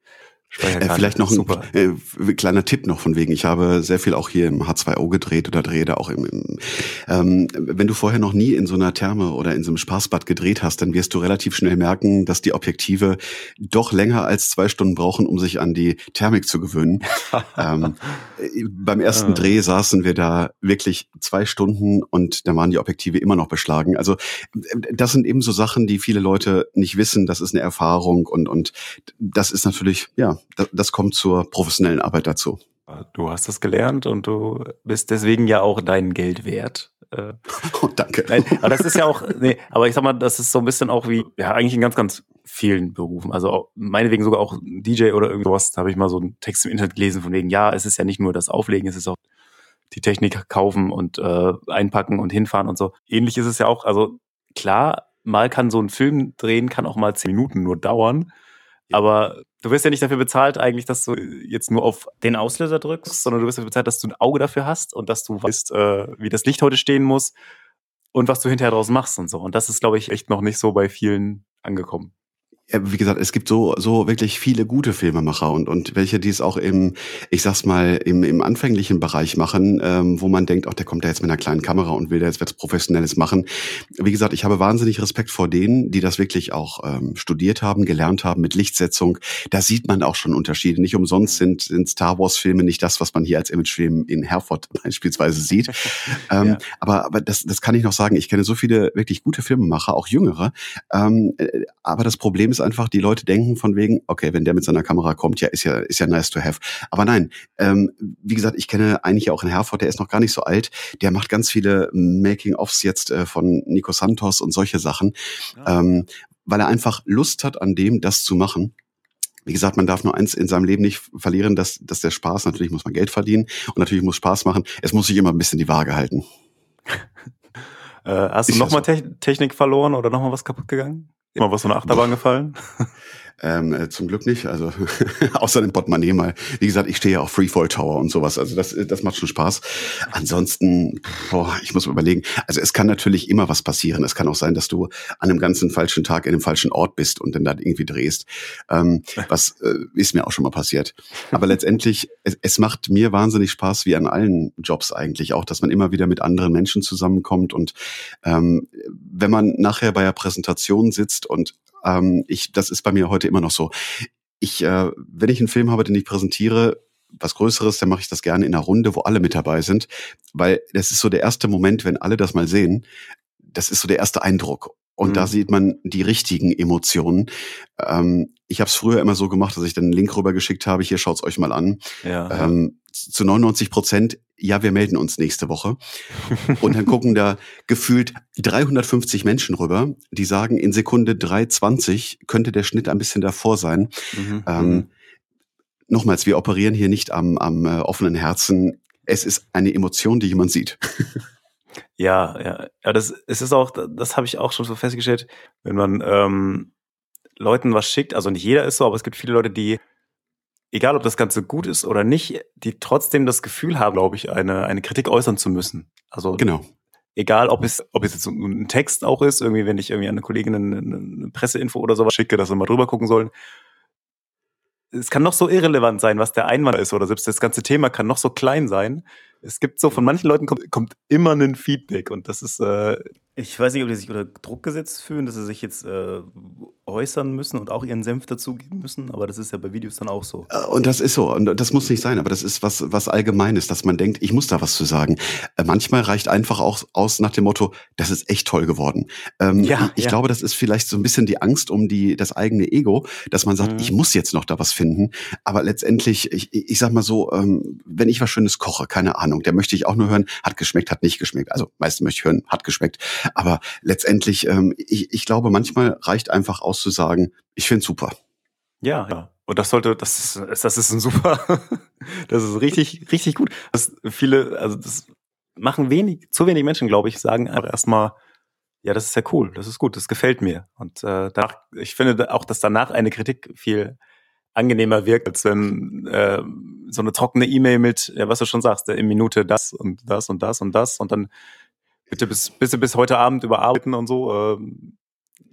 äh, vielleicht noch Super. ein äh, kleiner Tipp noch von wegen. Ich habe sehr viel auch hier im H2O gedreht oder drehe da auch im, im ähm, wenn du vorher noch nie in so einer Therme oder in so einem Spaßbad gedreht hast, dann wirst du relativ schnell merken, dass die Objektive doch länger als zwei Stunden brauchen, um sich an die Thermik zu gewöhnen. <laughs> ähm, äh, beim ersten ah. Dreh saßen wir da wirklich zwei Stunden und da waren die Objektive immer noch beschlagen. Also das sind eben so Sachen, die viele Leute nicht wissen. Das ist eine Erfahrung und und das ist natürlich ja das, kommt zur professionellen Arbeit dazu. Du hast das gelernt und du bist deswegen ja auch dein Geld wert. Äh. <laughs> Oh, danke. Nein, aber das ist ja auch, nee, aber ich sag mal, das ist so ein bisschen auch wie, ja, eigentlich in ganz, ganz vielen Berufen. Also auch, meinetwegen sogar auch DJ oder irgendwas, da habe ich mal so einen Text im Internet gelesen von wegen, ja, es ist ja nicht nur das Auflegen, es ist auch die Technik kaufen und äh, einpacken und hinfahren und so. Ähnlich ist es ja auch, also klar, mal kann so ein Film drehen, kann auch mal zehn Minuten nur dauern. Aber du wirst ja nicht dafür bezahlt, eigentlich, dass du jetzt nur auf den Auslöser drückst, sondern du wirst dafür bezahlt, dass du ein Auge dafür hast und dass du weißt, äh, wie das Licht heute stehen muss und was du hinterher draus machst und so. Und das ist, glaube ich, echt noch nicht so bei vielen angekommen wie gesagt, es gibt so, so wirklich viele gute Filmemacher und, und welche, die es auch im, ich sag's mal, im, im anfänglichen Bereich machen, ähm, wo man denkt, ach, der kommt da jetzt mit einer kleinen Kamera und will da jetzt was Professionelles machen. Wie gesagt, ich habe wahnsinnig Respekt vor denen, die das wirklich auch ähm, studiert haben, gelernt haben mit Lichtsetzung. Da sieht man auch schon Unterschiede. Nicht umsonst sind, sind Star Wars Filme nicht das, was man hier als Imagefilm in Herford <laughs> beispielsweise sieht. <laughs> ähm, ja. Aber, aber das, das kann ich noch sagen. Ich kenne so viele wirklich gute Filmemacher, auch jüngere. Ähm, äh, aber das Problem ist, ist einfach, die Leute denken von wegen, okay, wenn der mit seiner Kamera kommt, ja, ist ja, ist ja nice to have. Aber nein, ähm, wie gesagt, ich kenne eigentlich auch in Herford, der ist noch gar nicht so alt, der macht ganz viele Making-ofs jetzt äh, von Nico Santos und solche Sachen, ja. ähm, weil er einfach Lust hat an dem, das zu machen. Wie gesagt, man darf nur eins in seinem Leben nicht verlieren, dass, dass der Spaß, natürlich muss man Geld verdienen und natürlich muss Spaß machen. Es muss sich immer ein bisschen die Waage halten. <laughs> Äh, hast du nochmal so. Technik verloren oder nochmal was kaputt gegangen? Immer was von der Achterbahn gefallen? <laughs> Ähm, äh, zum Glück nicht, also <laughs> außer dem Portemonnaie mal. Wie gesagt, ich stehe ja auf Freefall Tower und sowas, also das, das macht schon Spaß. Ansonsten, boah, ich muss mal überlegen, also es kann natürlich immer was passieren. Es kann auch sein, dass du an einem ganzen falschen Tag in einem falschen Ort bist und dann da irgendwie drehst. Ähm, was äh, ist mir auch schon mal passiert. Aber letztendlich, es, es macht mir wahnsinnig Spaß, wie an allen Jobs eigentlich auch, dass man immer wieder mit anderen Menschen zusammenkommt und ähm, wenn man nachher bei der Präsentation sitzt und ähm, ich, das ist bei mir heute immer noch so. Ich, äh, wenn ich einen Film habe, den ich präsentiere, was Größeres, dann mache ich das gerne in einer Runde, wo alle mit dabei sind, weil das ist so der erste Moment, wenn alle das mal sehen. Das ist so der erste Eindruck. Und mhm. da sieht man die richtigen Emotionen. Ähm, ich habe es früher immer so gemacht, dass ich dann einen Link rübergeschickt habe, hier schaut's euch mal an. Ja. Ähm, zu 99 Prozent, ja, wir melden uns nächste Woche. Und dann gucken da gefühlt 350 Menschen rüber, die sagen, in Sekunde 320 könnte der Schnitt ein bisschen davor sein. Mhm. Ähm, mhm. nochmals, wir operieren hier nicht am, am äh, offenen Herzen. Es ist eine Emotion, die jemand sieht. <laughs> Ja, ja, ja, das es ist auch, das habe ich auch schon so festgestellt, wenn man ähm, Leuten was schickt, also nicht jeder ist so, aber es gibt viele Leute, die, egal ob das Ganze gut ist oder nicht, die trotzdem das Gefühl haben, glaube ich, eine, eine Kritik äußern zu müssen. Also genau. Egal, ob es, ob es jetzt ein Text auch ist, irgendwie, wenn ich irgendwie an eine Kollegin eine, Presseinfo oder sowas schicke, dass sie mal drüber gucken sollen. Es kann noch so irrelevant sein, was der Einwand ist, oder selbst das ganze Thema kann noch so klein sein es gibt so, von manchen Leuten kommt, kommt immer ein Feedback und das ist, äh, ich weiß nicht, ob die sich unter Druck gesetzt fühlen, dass sie sich jetzt äh, äußern müssen und auch ihren Senf dazugeben müssen, aber das ist ja bei Videos dann auch so. Äh, und das ist so, und das muss nicht sein, aber das ist was, was Allgemeines, dass man denkt, ich muss da was zu sagen. Äh, manchmal reicht einfach auch aus nach dem Motto, das ist echt toll geworden. Ähm, ja, ich ja. glaube, das ist vielleicht so ein bisschen die Angst um die, das eigene Ego, dass man sagt, mhm. ich muss jetzt noch da was finden, aber letztendlich, ich, ich sag mal so, ähm, wenn ich was Schönes koche, keine Ahnung, Ahnung, der möchte ich auch nur hören, hat geschmeckt, hat nicht geschmeckt. Also meistens möchte ich hören, hat geschmeckt. Aber letztendlich, ähm, ich, ich glaube, manchmal reicht einfach aus zu sagen, ich finde super. Ja, ja. Und das sollte, das ist, das ist ein super, <laughs> das ist richtig, richtig gut. Das viele, also das machen wenig, zu wenig Menschen, glaube ich, sagen einfach erstmal, ja, das ist ja cool, das ist gut, das gefällt mir. Und äh, danach, ich finde auch, dass danach eine Kritik viel angenehmer wirkt, als wenn äh, so eine trockene E-Mail mit, ja, was du schon sagst, in Minute das und das und das und das und dann bitte bis, bitte bis heute Abend überarbeiten und so. Ähm,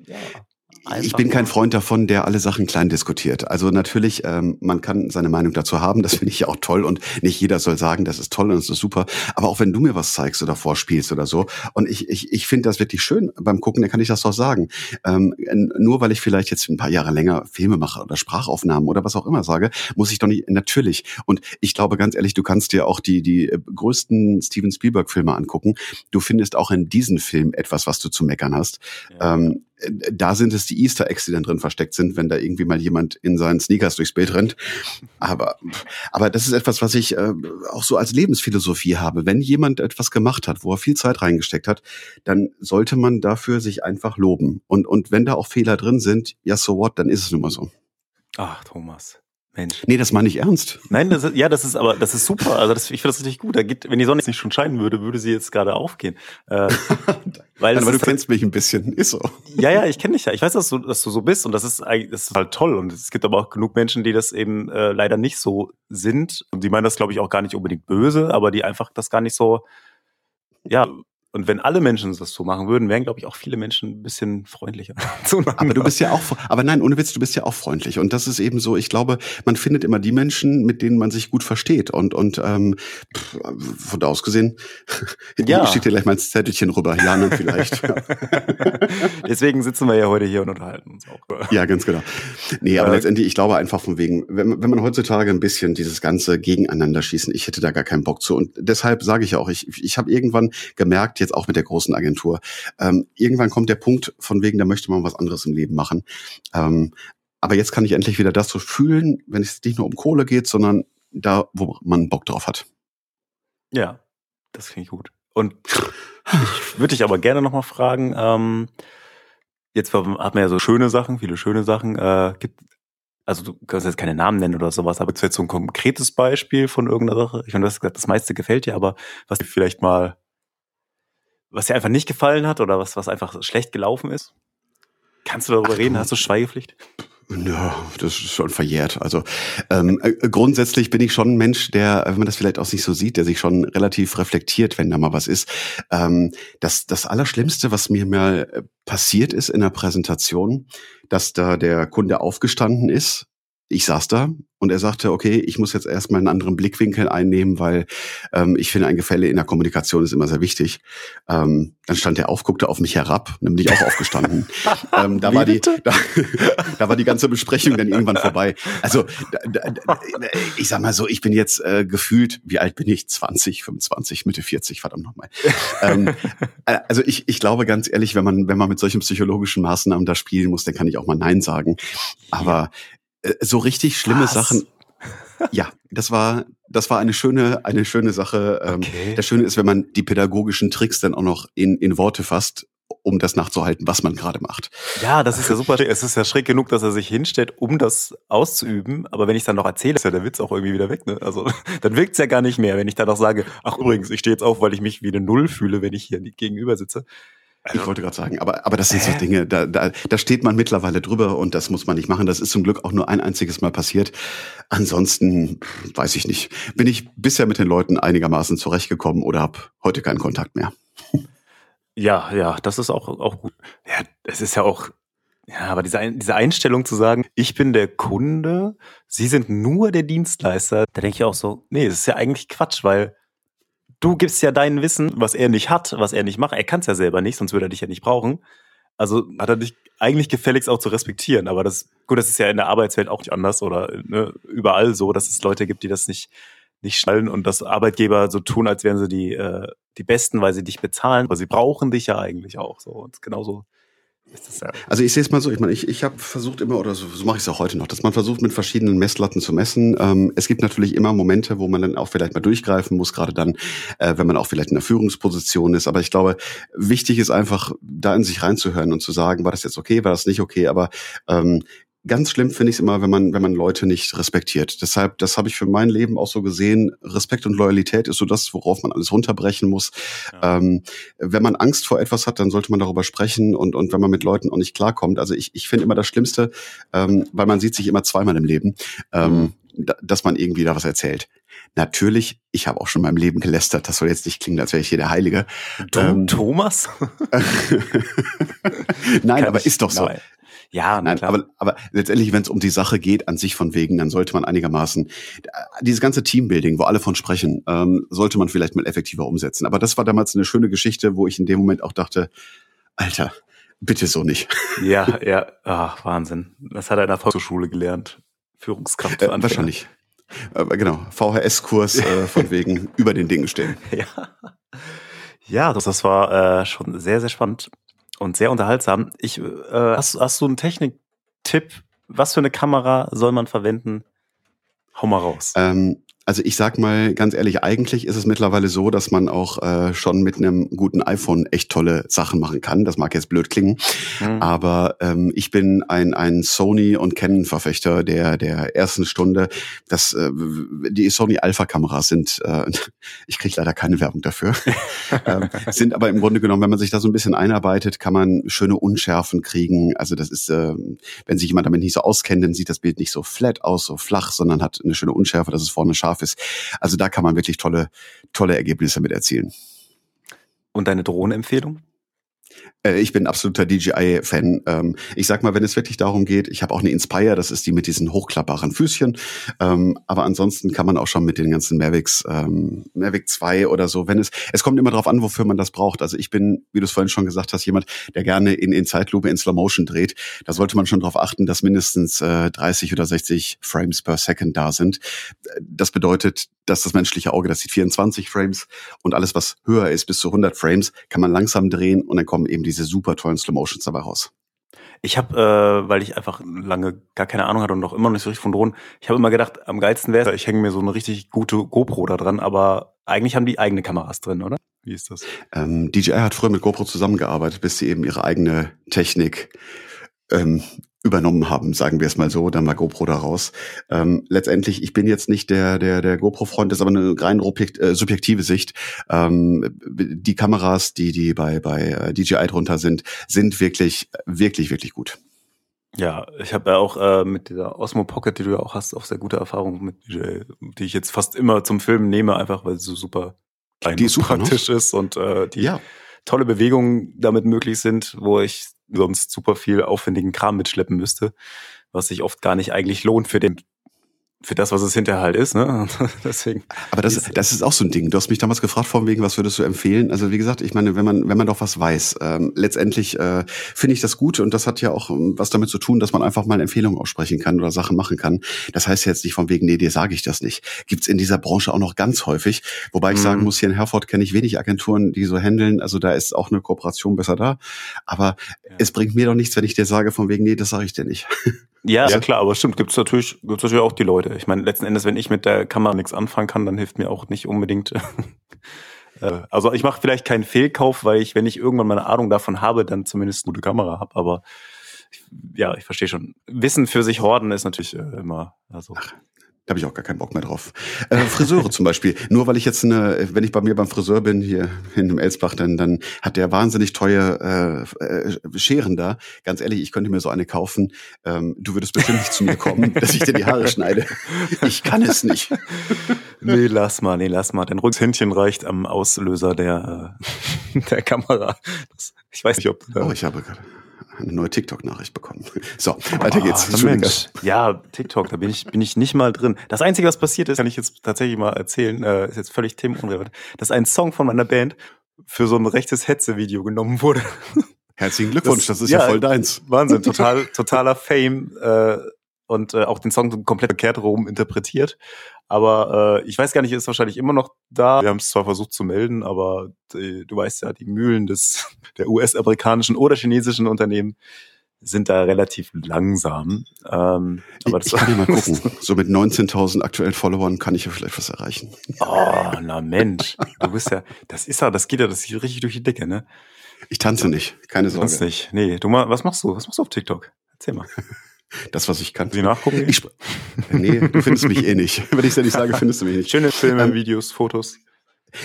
ja. Ich bin kein Freund davon, der alle Sachen klein diskutiert. Also natürlich, ähm, man kann seine Meinung dazu haben, das finde ich ja auch toll und nicht jeder soll sagen, das ist toll und das ist super. Aber auch wenn du mir was zeigst oder vorspielst oder so und ich, ich, ich finde das wirklich schön beim Gucken, dann kann ich das doch sagen. Ähm, nur weil ich vielleicht jetzt ein paar Jahre länger Filme mache oder Sprachaufnahmen oder was auch immer sage, muss ich doch nicht, natürlich. Und ich glaube ganz ehrlich, du kannst dir auch die, die größten Steven Spielberg Filme angucken. Du findest auch in diesen Film etwas, was du zu meckern hast. Ja. Ähm, da sind es die Easter Eggs, die dann drin versteckt sind, wenn da irgendwie mal jemand in seinen Sneakers durchs Bild rennt. Aber, aber das ist etwas, was ich äh, auch so als Lebensphilosophie habe. Wenn jemand etwas gemacht hat, wo er viel Zeit reingesteckt hat, dann sollte man dafür sich einfach loben. Und, und wenn da auch Fehler drin sind, ja, so what, dann ist es nun mal so. Ach, Thomas. Mensch. Nee, das meine ich ernst. Nein, das ist, ja, das ist aber, das ist super. Also das, ich finde das richtig gut. Da geht, wenn die Sonne jetzt nicht schon scheinen würde, würde sie jetzt gerade aufgehen. Äh, <laughs> weil aber du kennst mich ein bisschen, ist so. Ja, ja, ich kenne dich ja. Ich weiß, dass du, dass du so bist und das ist das ist halt toll. Und es gibt aber auch genug Menschen, die das eben äh, leider nicht so sind. Und die meinen das, glaube ich, auch gar nicht unbedingt böse, aber die einfach das gar nicht so, ja, und wenn alle Menschen das so machen würden, wären, glaube ich, auch viele Menschen ein bisschen freundlicher. <laughs> aber du bist ja auch, aber nein, ohne Witz, du bist ja auch freundlich. Und das ist eben so, ich glaube, man findet immer die Menschen, mit denen man sich gut versteht. Und, und ähm, von da aus gesehen, <laughs> ja. ich schicke dir gleich mal ein Zettelchen rüber. Ja, dann vielleicht. <laughs> Deswegen sitzen wir ja heute hier und unterhalten uns auch. Ja, ganz genau. Nee, aber äh, letztendlich, ich glaube einfach von wegen, wenn, wenn man heutzutage ein bisschen dieses ganze Gegeneinander schießen, ich hätte da gar keinen Bock zu. Und deshalb sage ich auch, ich, ich habe irgendwann gemerkt, jetzt auch mit der großen Agentur. Ähm, irgendwann kommt der Punkt von wegen, da möchte man was anderes im Leben machen. Ähm, aber jetzt kann ich endlich wieder das so fühlen, wenn es nicht nur um Kohle geht, sondern da, wo man Bock drauf hat. Ja, das finde ich gut. Und ich würde dich aber gerne nochmal fragen, ähm, jetzt hat man ja so schöne Sachen, viele schöne Sachen. Äh, gibt, also du kannst jetzt keine Namen nennen oder sowas, aber jetzt so ein konkretes Beispiel von irgendeiner Sache. Ich meine, du hast gesagt, das meiste gefällt dir, aber was dir vielleicht mal was dir einfach nicht gefallen hat oder was, was einfach schlecht gelaufen ist? Kannst du darüber Ach, reden? Hast du Schweigepflicht? Ja, das ist schon verjährt. Also ähm, äh, grundsätzlich bin ich schon ein Mensch, der, wenn man das vielleicht auch nicht so sieht, der sich schon relativ reflektiert, wenn da mal was ist. Ähm, das, das Allerschlimmste, was mir mal äh, passiert ist in der Präsentation, dass da der Kunde aufgestanden ist ich saß da und er sagte, okay, ich muss jetzt erstmal einen anderen Blickwinkel einnehmen, weil ähm, ich finde, ein Gefälle in der Kommunikation ist immer sehr wichtig. Ähm, dann stand er auf, guckte auf mich herab, nämlich auch aufgestanden. <laughs> ähm, da, war die, da, <laughs> da, war die ganze Besprechung dann irgendwann vorbei. Also da, da, ich sag mal so, ich bin jetzt äh, gefühlt, wie alt bin ich? 20, 25, Mitte 40, verdammt nochmal. ähm, <laughs> äh, also ich, ich glaube ganz ehrlich, wenn man, wenn man mit solchen psychologischen Maßnahmen da spielen muss, dann kann ich auch mal Nein sagen. Aber so richtig schlimme Was? Sachen. Ja, das war, das war eine schöne, eine schöne Sache. Ähm, okay. Das Schöne ist, wenn man die pädagogischen Tricks dann auch noch in, in Worte fasst, um das nachzuhalten, was man gerade macht. Ja, das ist ja super. Es ist ja schräg genug, dass er sich hinstellt, um das auszuüben. Aber wenn ich dann noch erzähle, ist ja der Witz auch irgendwie wieder weg. Ne? Also <laughs> dann wirkt's ja gar nicht mehr, wenn ich dann noch sage, ach übrigens, ich stehe jetzt auf, weil ich mich wie eine Null fühle, wenn ich hier gegenüber sitze. Ich wollte gerade sagen, aber, aber das sind so Dinge, da, da, da steht man mittlerweile drüber und das muss man nicht machen. Das ist zum Glück auch nur ein einziges Mal passiert. Ansonsten weiß ich nicht. Bin ich bisher mit den Leuten einigermaßen zurechtgekommen oder habe heute keinen Kontakt mehr. Ja, ja, das ist auch, auch gut. Ja, es ist ja auch, ja, aber diese, diese Einstellung zu sagen, ich bin der Kunde, Sie sind nur der Dienstleister, da denke ich auch so, nee, das ist ja eigentlich Quatsch, weil du gibst ja dein Wissen, was er nicht hat, was er nicht macht. Er kann es ja selber nicht, sonst würde er dich ja nicht brauchen. Also hat er dich eigentlich gefälligst auch zu respektieren. Aber das, gut, das ist ja in der Arbeitswelt auch nicht anders oder ne, überall so, dass es Leute gibt, die das nicht, nicht schnallen und dass Arbeitgeber so tun, als wären sie die, äh, die Besten, weil sie dich bezahlen. Aber sie brauchen dich ja eigentlich auch so. Und genauso also ich sehe es mal so, ich meine, ich, ich habe versucht immer, oder so, so mache ich es auch heute noch, dass man versucht, mit verschiedenen Messlatten zu messen. Ähm, es gibt natürlich immer Momente, wo man dann auch vielleicht mal durchgreifen muss, gerade dann, äh, wenn man auch vielleicht in der Führungsposition ist. Aber ich glaube, wichtig ist einfach, da in sich reinzuhören und zu sagen, war das jetzt okay, war das nicht okay, aber ähm, ganz schlimm finde ich es immer, wenn man, wenn man Leute nicht respektiert. Deshalb, das habe ich für mein Leben auch so gesehen. Respekt und Loyalität ist so das, worauf man alles runterbrechen muss. Ja. Ähm, wenn man Angst vor etwas hat, dann sollte man darüber sprechen und, und wenn man mit Leuten auch nicht klarkommt. Also ich, ich finde immer das Schlimmste, ähm, weil man sieht sich immer zweimal im Leben, ähm, mhm. dass man irgendwie da was erzählt. Natürlich, ich habe auch schon in meinem Leben gelästert. Das soll jetzt nicht klingen, als wäre ich hier der Heilige. Ähm, Thomas? <laughs> <laughs> Nein, Kann aber ich, ist doch so. Nein. Ja, nein, klar. aber, aber letztendlich, wenn es um die Sache geht, an sich von wegen, dann sollte man einigermaßen dieses ganze Teambuilding, wo alle von sprechen, ähm, sollte man vielleicht mal effektiver umsetzen. Aber das war damals eine schöne Geschichte, wo ich in dem Moment auch dachte, Alter, bitte so nicht. <laughs> Ja, ja, ach, Wahnsinn. Das hat er in der Volkshochschule gelernt. Führungskraft. Äh, wahrscheinlich. Äh, genau, VHS-Kurs äh, von <laughs> wegen über den Dingen stehen. Ja, ja das, das war äh, schon sehr, sehr spannend und sehr unterhaltsam. Ich, äh, hast, hast du einen Techniktipp? Was für eine Kamera soll man verwenden? Hau mal raus. Ähm, also ich sag mal ganz ehrlich, eigentlich ist es mittlerweile so, dass man auch äh, schon mit einem guten iPhone echt tolle Sachen machen kann. Das mag jetzt blöd klingen, mhm. aber ähm, ich bin ein, ein Sony und Canon-Verfechter der der ersten Stunde. Das äh, die Sony Alpha-Kameras sind, äh, <laughs> ich kriege leider keine Werbung dafür, <laughs> ähm, sind aber im Grunde genommen, wenn man sich da so ein bisschen einarbeitet, kann man schöne Unschärfen kriegen. Also das ist, äh, wenn sich jemand damit nicht so auskennt, dann sieht das Bild nicht so flat aus, so flach, sondern hat eine schöne Unschärfe, dass es vorne scharf scharf ist. Also da kann man wirklich tolle, tolle Ergebnisse mit erzielen. Und deine Drohnenempfehlung? Äh, ich bin absoluter DJI-Fan. Ähm, ich sag mal, wenn es wirklich darum geht, ich habe auch eine Inspire, das ist die mit diesen hochklappbaren Füßchen. Ähm, aber ansonsten kann man auch schon mit den ganzen Mavics, ähm, Mavic 2 oder so, wenn es, es kommt immer darauf an, wofür man das braucht. Also ich bin, wie du es vorhin schon gesagt hast, jemand, der gerne in, in Zeitlupe in Slow Motion dreht. Da sollte man schon darauf achten, dass mindestens äh, 30 oder 60 Frames per Second da sind. Das bedeutet, dass das menschliche Auge, das sieht 24 Frames und alles, was höher ist, bis zu 100 Frames, kann man langsam drehen und dann kommen eben diese super tollen Slow Motions dabei raus. Ich habe, äh, weil ich einfach lange gar keine Ahnung hatte und noch immer nicht so richtig von Drohnen, ich habe immer gedacht, am geilsten wäre, ich hänge mir so eine richtig gute GoPro da dran, aber eigentlich haben die eigene Kameras drin, oder? Wie ist das? Ähm, DJI hat früher mit GoPro zusammengearbeitet, bis sie eben ihre eigene Technik ähm, übernommen haben, sagen wir es mal so, dann war GoPro da raus. Ähm, letztendlich, ich bin jetzt nicht der der der GoPro-Freund, das ist aber eine rein äh, subjektive Sicht. Ähm, die Kameras, die die bei bei äh, DJI drunter sind, sind wirklich wirklich wirklich gut. Ja, ich habe ja auch äh, mit dieser Osmo Pocket, die du ja auch hast, auch sehr gute Erfahrungen mit DJI, die ich jetzt fast immer zum Filmen nehme, einfach weil sie so super klein die ist super, ne? praktisch ist und äh, die ja. tolle Bewegungen damit möglich sind, wo ich sonst super viel aufwendigen Kram mitschleppen müsste, was sich oft gar nicht eigentlich lohnt für den für das, was es hinterher halt ist, ne? <laughs> Deswegen. Aber das, das ist auch so ein Ding. Du hast mich damals gefragt, von wegen, was würdest du empfehlen? Also wie gesagt, ich meine, wenn man, wenn man doch was weiß, ähm, letztendlich äh, finde ich das gut und das hat ja auch ähm, was damit zu tun, dass man einfach mal Empfehlungen aussprechen kann oder Sachen machen kann. Das heißt jetzt nicht von wegen, nee, dir sage ich das nicht. Gibt's in dieser Branche auch noch ganz häufig. Wobei ich mhm. sagen muss, hier in Herford kenne ich wenig Agenturen, die so handeln. Also da ist auch eine Kooperation besser da. Aber ja. es bringt mir doch nichts, wenn ich dir sage, von wegen, nee, das sage ich dir nicht. <laughs> Ja, ja, klar, aber stimmt, gibt es natürlich, gibt's natürlich auch die Leute. Ich meine, letzten Endes, wenn ich mit der Kamera nichts anfangen kann, dann hilft mir auch nicht unbedingt. <laughs> Äh, also ich mache vielleicht keinen Fehlkauf, weil ich, wenn ich irgendwann mal eine Ahnung davon habe, dann zumindest eine gute Kamera habe. Aber ja, ich verstehe schon. Wissen für sich horden ist natürlich äh, immer. Also. Ach, da habe ich auch gar keinen Bock mehr drauf. Äh, Friseure zum Beispiel. <laughs> Nur weil ich jetzt eine, wenn ich bei mir beim Friseur bin, hier in dem Elsbach, dann, dann hat der wahnsinnig teure äh, äh, Scheren da. Ganz ehrlich, ich könnte mir so eine kaufen. Ähm, du würdest bestimmt nicht zu mir kommen, dass ich dir die Haare schneide. Ich kann es nicht. <laughs> nee, lass mal, nee, lass mal. Dein Rückshändchen reicht am Auslöser der, äh, <laughs> der Kamera. Das, ich weiß nicht, ob du da Oh, ich habe gerade eine neue TikTok-Nachricht bekommen. <laughs> So, weiter geht's. Mensch. Ja, TikTok, da bin ich, bin ich nicht mal drin. Das Einzige, was passiert ist, kann ich jetzt tatsächlich mal erzählen, äh, ist jetzt völlig themenunrelevant, dass ein Song von meiner Band für so ein rechtes Hetze-Video genommen wurde. <laughs> Herzlichen Glückwunsch, das, das ist ja, ja, voll deins. Wahnsinn, <laughs> total, totaler Fame äh, und äh, auch den Song komplett verkehrt rum interpretiert. Aber äh, ich weiß gar nicht, ist wahrscheinlich immer noch da. Wir haben es zwar versucht zu melden, aber die, du weißt ja, die Mühlen des <laughs> der US-amerikanischen oder chinesischen Unternehmen sind da relativ langsam. Ähm, aber das ich kann ja mal <laughs> gucken. So mit 19.000 aktuellen Followern kann ich ja vielleicht was erreichen. Oh, na Mensch. Du bist ja, das ist ja, das geht ja, das geht richtig durch die Decke, ne? Ich tanze nicht, keine Sorge. Tanze nicht. Nee, du mal, was machst du? Was machst du auf TikTok? Erzähl mal. Das, was ich kann. Sie nachgucken? Ich, nee, du findest mich eh nicht. <laughs> Wenn ich es ja nicht sage, findest du mich nicht. Schöne Filme, ähm, Videos, Fotos.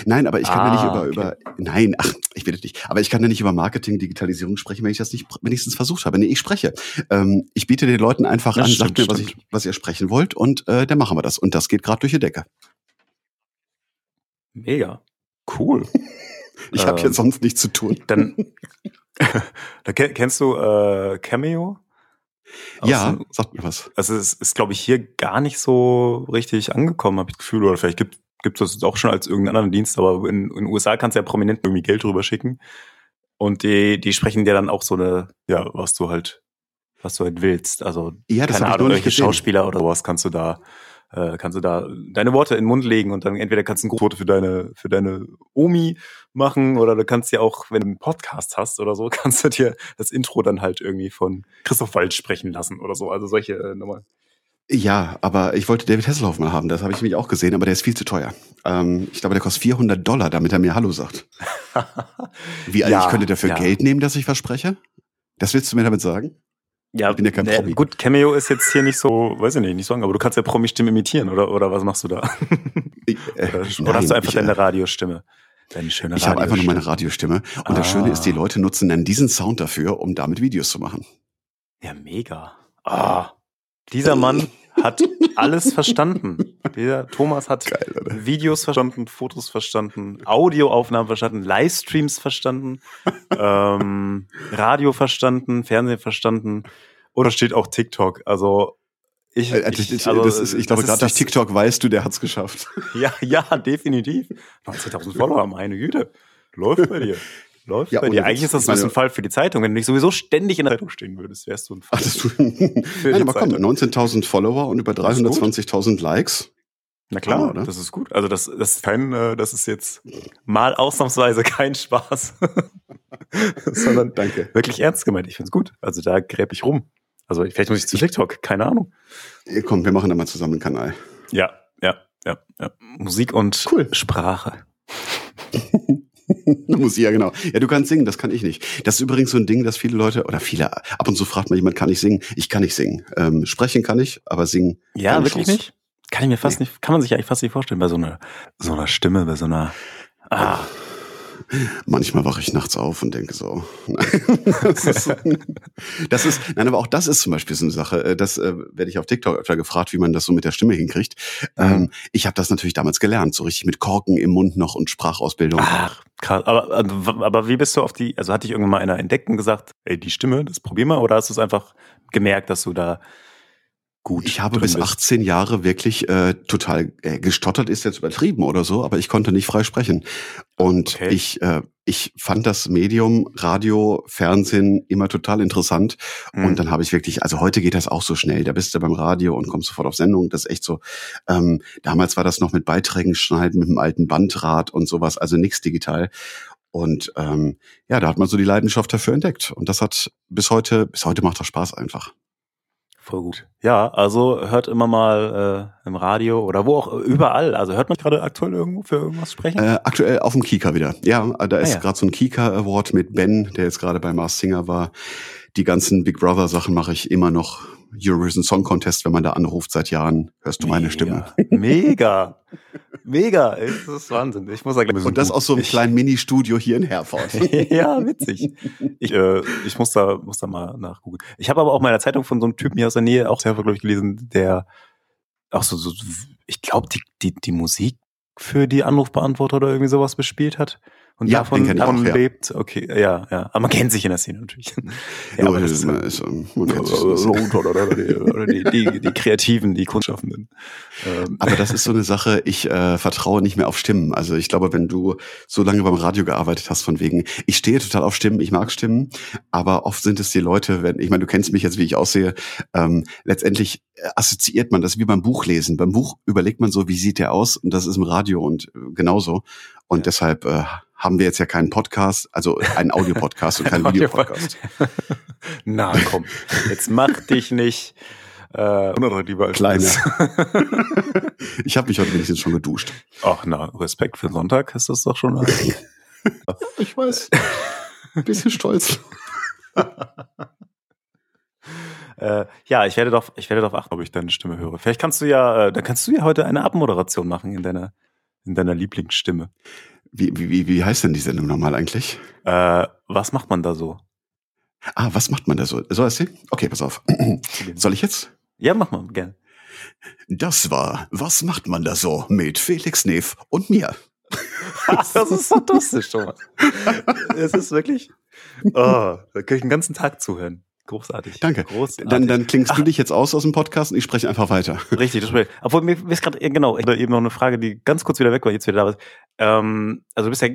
Nein, aber ich kann ah, ja nicht über, okay. über, nein, ach, ich will nicht. Aber ich kann ja nicht über Marketing, Digitalisierung sprechen, wenn ich das nicht wenigstens versucht habe. Nee, ich spreche. Ähm, ich biete den Leuten einfach das an, stimmt, sagt mir, was, ich, was ihr sprechen wollt und äh, dann machen wir das. Und das geht gerade durch die Decke. Mega. Cool. <laughs> ich ähm, habe jetzt sonst nichts zu tun. Dann, <laughs> da kennst du äh, Cameo? Ja, sagt mir was. Also es ist, glaube ich, hier gar nicht so richtig angekommen, habe ich das Gefühl. Oder vielleicht gibt gibt es das auch schon als irgendeinen anderen Dienst, aber in, in den USA kannst du ja prominent irgendwie Geld drüber schicken. Und die, die sprechen dir dann auch so eine, ja, was du halt, was du halt willst. Also, ja, das keine Ahnung, welche Schauspieler oder sowas kannst du da, äh, kannst du da deine Worte in den Mund legen und dann entweder kannst du ein Grußworte für deine, für deine Omi machen oder du kannst ja auch, wenn du einen Podcast hast oder so, <laughs> kannst du dir das Intro dann halt irgendwie von Christoph Wald sprechen lassen oder so. Also solche äh, nochmal. Ja, aber ich wollte David Hasselhoff mal haben, das habe ich nämlich auch gesehen, aber der ist viel zu teuer. Ähm, ich glaube, der kostet 400 Dollar, damit er mir Hallo sagt. <laughs> Wie, ja, ich könnte dafür ja. Geld nehmen, dass ich verspreche? Das willst du mir damit sagen? Ja, ich bin ja kein äh, Promi. Gut, Cameo ist jetzt hier nicht so, weiß ich nicht, nicht sagen, aber du kannst ja Promi-Stimme imitieren, oder, oder was machst du da? <laughs> Ich, äh, oder, nein, hast du einfach ich, deine äh, Radiostimme? Deine schöne Ich habe einfach nur meine Radiostimme. Und ah. das Schöne ist, die ah. Leute nutzen dann diesen Sound dafür, um damit Videos zu machen. Ja, mega. Ah, dieser Mann hat alles verstanden. Der Thomas hat Geil, Videos verstanden, Fotos verstanden, Audioaufnahmen verstanden, Livestreams verstanden, ähm, Radio verstanden, Fernsehen verstanden. Oder steht auch TikTok. Also ich, äh, ich, also, das ist, ich glaube, gerade durch TikTok weißt du, der hat's geschafft. Ja, ja, definitiv. 19.000 Follower, meine Güte. Läuft bei dir. <laughs> Läuft ja, bei dir. Eigentlich ist das ein Fall für die Zeitung. Wenn du nicht sowieso ständig in der Zeitung stehen würdest, wärst du ein Fall. Ach, du, <laughs> Nein, aber komm, 19.000 Follower und über 320.000 Likes. Na klar, ja, das ist gut. Also das, das ist kein, äh, das ist jetzt mal ausnahmsweise kein Spaß, <laughs> sondern Danke. wirklich ernst gemeint. Ich find's gut. Also da gräb ich rum. Also vielleicht muss ich zu TikTok, keine Ahnung. Komm, wir machen da mal zusammen einen Kanal. Ja, ja, ja, ja. Musik und cool. Sprache. <laughs> <laughs> Musik, ja genau. Ja, du kannst singen, das kann ich nicht. Das ist übrigens so ein Ding, dass viele Leute, oder viele, ab und zu fragt man jemand, kann ich singen? Ich kann nicht singen. Ähm, sprechen kann ich, aber singen. Ja, wirklich Chance. nicht? Kann ich mir fast nee. nicht, kann man sich eigentlich fast nicht vorstellen bei so einer, so einer Stimme, bei so einer, ah. Manchmal wache ich nachts auf und denke so. <laughs> das, ist, das ist, nein, aber auch das ist zum Beispiel so eine Sache. Äh, das äh, werde ich auf TikTok öfter gefragt, wie man das so mit der Stimme hinkriegt. Mhm. Ähm, ich habe das natürlich damals gelernt, so richtig mit Korken im Mund noch und Sprachausbildung. Ach, krass. Aber, aber wie bist du auf die, also hatte ich irgendwann mal einer entdeckt und gesagt, ey, die Stimme, das probier mal, oder hast du es einfach gemerkt, dass du da gut. Ich habe bis 18 bist. Jahre wirklich äh, total äh, gestottert, ist jetzt übertrieben oder so, aber ich konnte nicht frei sprechen. Und okay. ich, äh, ich fand das Medium Radio, Fernsehen immer total interessant. Mhm. Und dann habe ich wirklich, also heute geht das auch so schnell. Da bist du beim Radio und kommst sofort auf Sendung. Das ist echt so. Ähm, damals war das noch mit Beiträgen schneiden, mit dem alten Bandrad und sowas, also nichts digital. Und ähm, ja, da hat man so die Leidenschaft dafür entdeckt. Und das hat bis heute, bis heute macht das Spaß einfach. Voll gut. Ja, also hört immer mal äh, im Radio oder wo auch überall. Also hört man gerade aktuell irgendwo für irgendwas sprechen? Äh, aktuell auf dem Kika wieder. Ja, da ist ah, ja. gerade so ein Kika Award mit Ben, der jetzt gerade bei Mars Singer war. Die ganzen Big Brother Sachen mache ich immer noch. Eurovision Song Contest, wenn man da anruft seit Jahren, hörst du meine Stimme. Mega. Mega. Das ist Wahnsinn. Ich muss sagen, Und das aus so einem kleinen Mini-Studio hier in Herford. <laughs> ja, witzig. Ich, äh, ich muss da, muss da mal nachgucken. Ich habe aber auch mal in der Zeitung von so einem Typen hier aus der Nähe auch sehr, glaube ich, gelesen, der auch so, so ich glaube, die, die, die Musik für die Anrufbeantworter oder irgendwie sowas bespielt hat und ja, davon, davon auch, ja. lebt. Okay, ja, ja. Aber man kennt sich in der Szene natürlich. <laughs> ja, aber das ist, ist, man kennt sich oder, die, die, die, Kreativen, die Kunstschaffenden. Ähm. Aber das ist so eine Sache, ich äh, vertraue nicht mehr auf Stimmen. Also ich glaube, wenn du so lange beim Radio gearbeitet hast, von wegen, ich stehe total auf Stimmen, ich mag Stimmen, aber oft sind es die Leute, wenn, ich meine, du kennst mich jetzt, wie ich aussehe, ähm, letztendlich assoziiert man das wie beim Buchlesen. Beim Buch überlegt man so, wie sieht der aus? Und das ist im Radio und äh, genauso. Und ja. deshalb äh, haben wir jetzt ja keinen Podcast, also einen Audiopodcast und <laughs> keinen Videopodcast. <laughs> Na komm, jetzt mach dich nicht äh, lieber als Kleiner. <laughs> ich habe mich heute wenigstens schon geduscht. Ach na, Respekt für Sonntag ist das doch schon. ich weiß. Ein bisschen stolz. äh, ja, ich werde doch, ich werde darauf achten, ob ich deine Stimme höre. Vielleicht kannst du ja, äh, dann kannst du ja heute eine Abmoderation machen in deiner, in deiner Lieblingsstimme. Wie, wie, wie heißt denn die Sendung nochmal eigentlich? Äh, was macht man da so? Ah, was macht man da so? Soll ich? Okay, pass auf. Soll ich jetzt? Ja, mach mal, gerne. Das war Was macht man da so mit Felix Neff und mir. <laughs> das ist fantastisch, Thomas. Es ist wirklich, oh, da kann ich den ganzen Tag zuhören. Großartig. Danke. Großartig. Dann, dann klingst du dich jetzt aus aus dem Podcast und ich spreche einfach weiter. <laughs> Richtig, das spricht. Obwohl mir ist gerade, genau, eben noch eine Frage, die ganz kurz wieder weg war, jetzt wieder da ist. Ähm, also du bist ja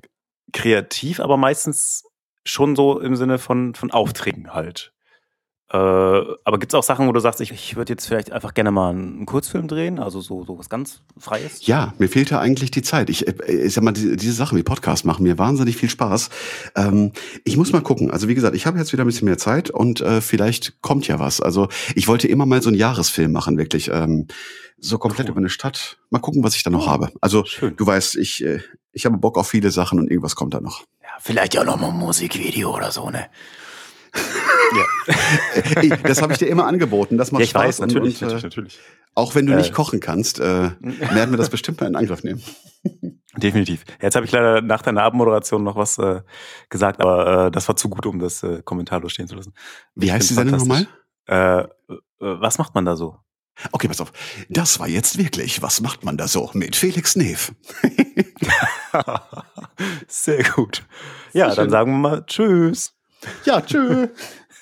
kreativ, aber meistens schon so im Sinne von, von Auftreten halt. Äh, aber gibt es auch Sachen, wo du sagst, ich, ich würde jetzt vielleicht einfach gerne mal einen Kurzfilm drehen, also so, so was ganz Freies? Ja, mir fehlte eigentlich die Zeit. Ich, äh, ich sag mal, diese, diese Sachen wie Podcast machen mir wahnsinnig viel Spaß. Ähm, ich muss mal gucken. Also wie gesagt, ich habe jetzt wieder ein bisschen mehr Zeit und äh, vielleicht kommt ja was. Also ich wollte immer mal so einen Jahresfilm machen, wirklich. Ähm, so komplett cool. über eine Stadt. Mal gucken, was ich da noch oh, habe. Also schön. du weißt, ich, äh, ich habe Bock auf viele Sachen und irgendwas kommt da noch. Ja, vielleicht ja auch noch mal ein Musikvideo oder so, ne? <laughs> Das habe ich dir immer angeboten. Das macht ja, ich Spaß. Weiß, natürlich, und, und, natürlich, äh, Auch wenn du äh, nicht kochen kannst, äh, werden wir das bestimmt mal in Angriff nehmen. <laughs> Definitiv. Jetzt habe ich leider nach deiner Abmoderation noch was äh, gesagt, aber äh, das war zu gut, um das äh, kommentarlos stehen zu lassen. Wie heißt die Sendung nochmal? Äh, äh, was macht man da so? Okay, pass auf. Das war jetzt wirklich, was macht man da so mit Felix Neef? <laughs> Sehr gut. Ja, Sehr dann sagen wir mal Tschüss. Ja, tschüss.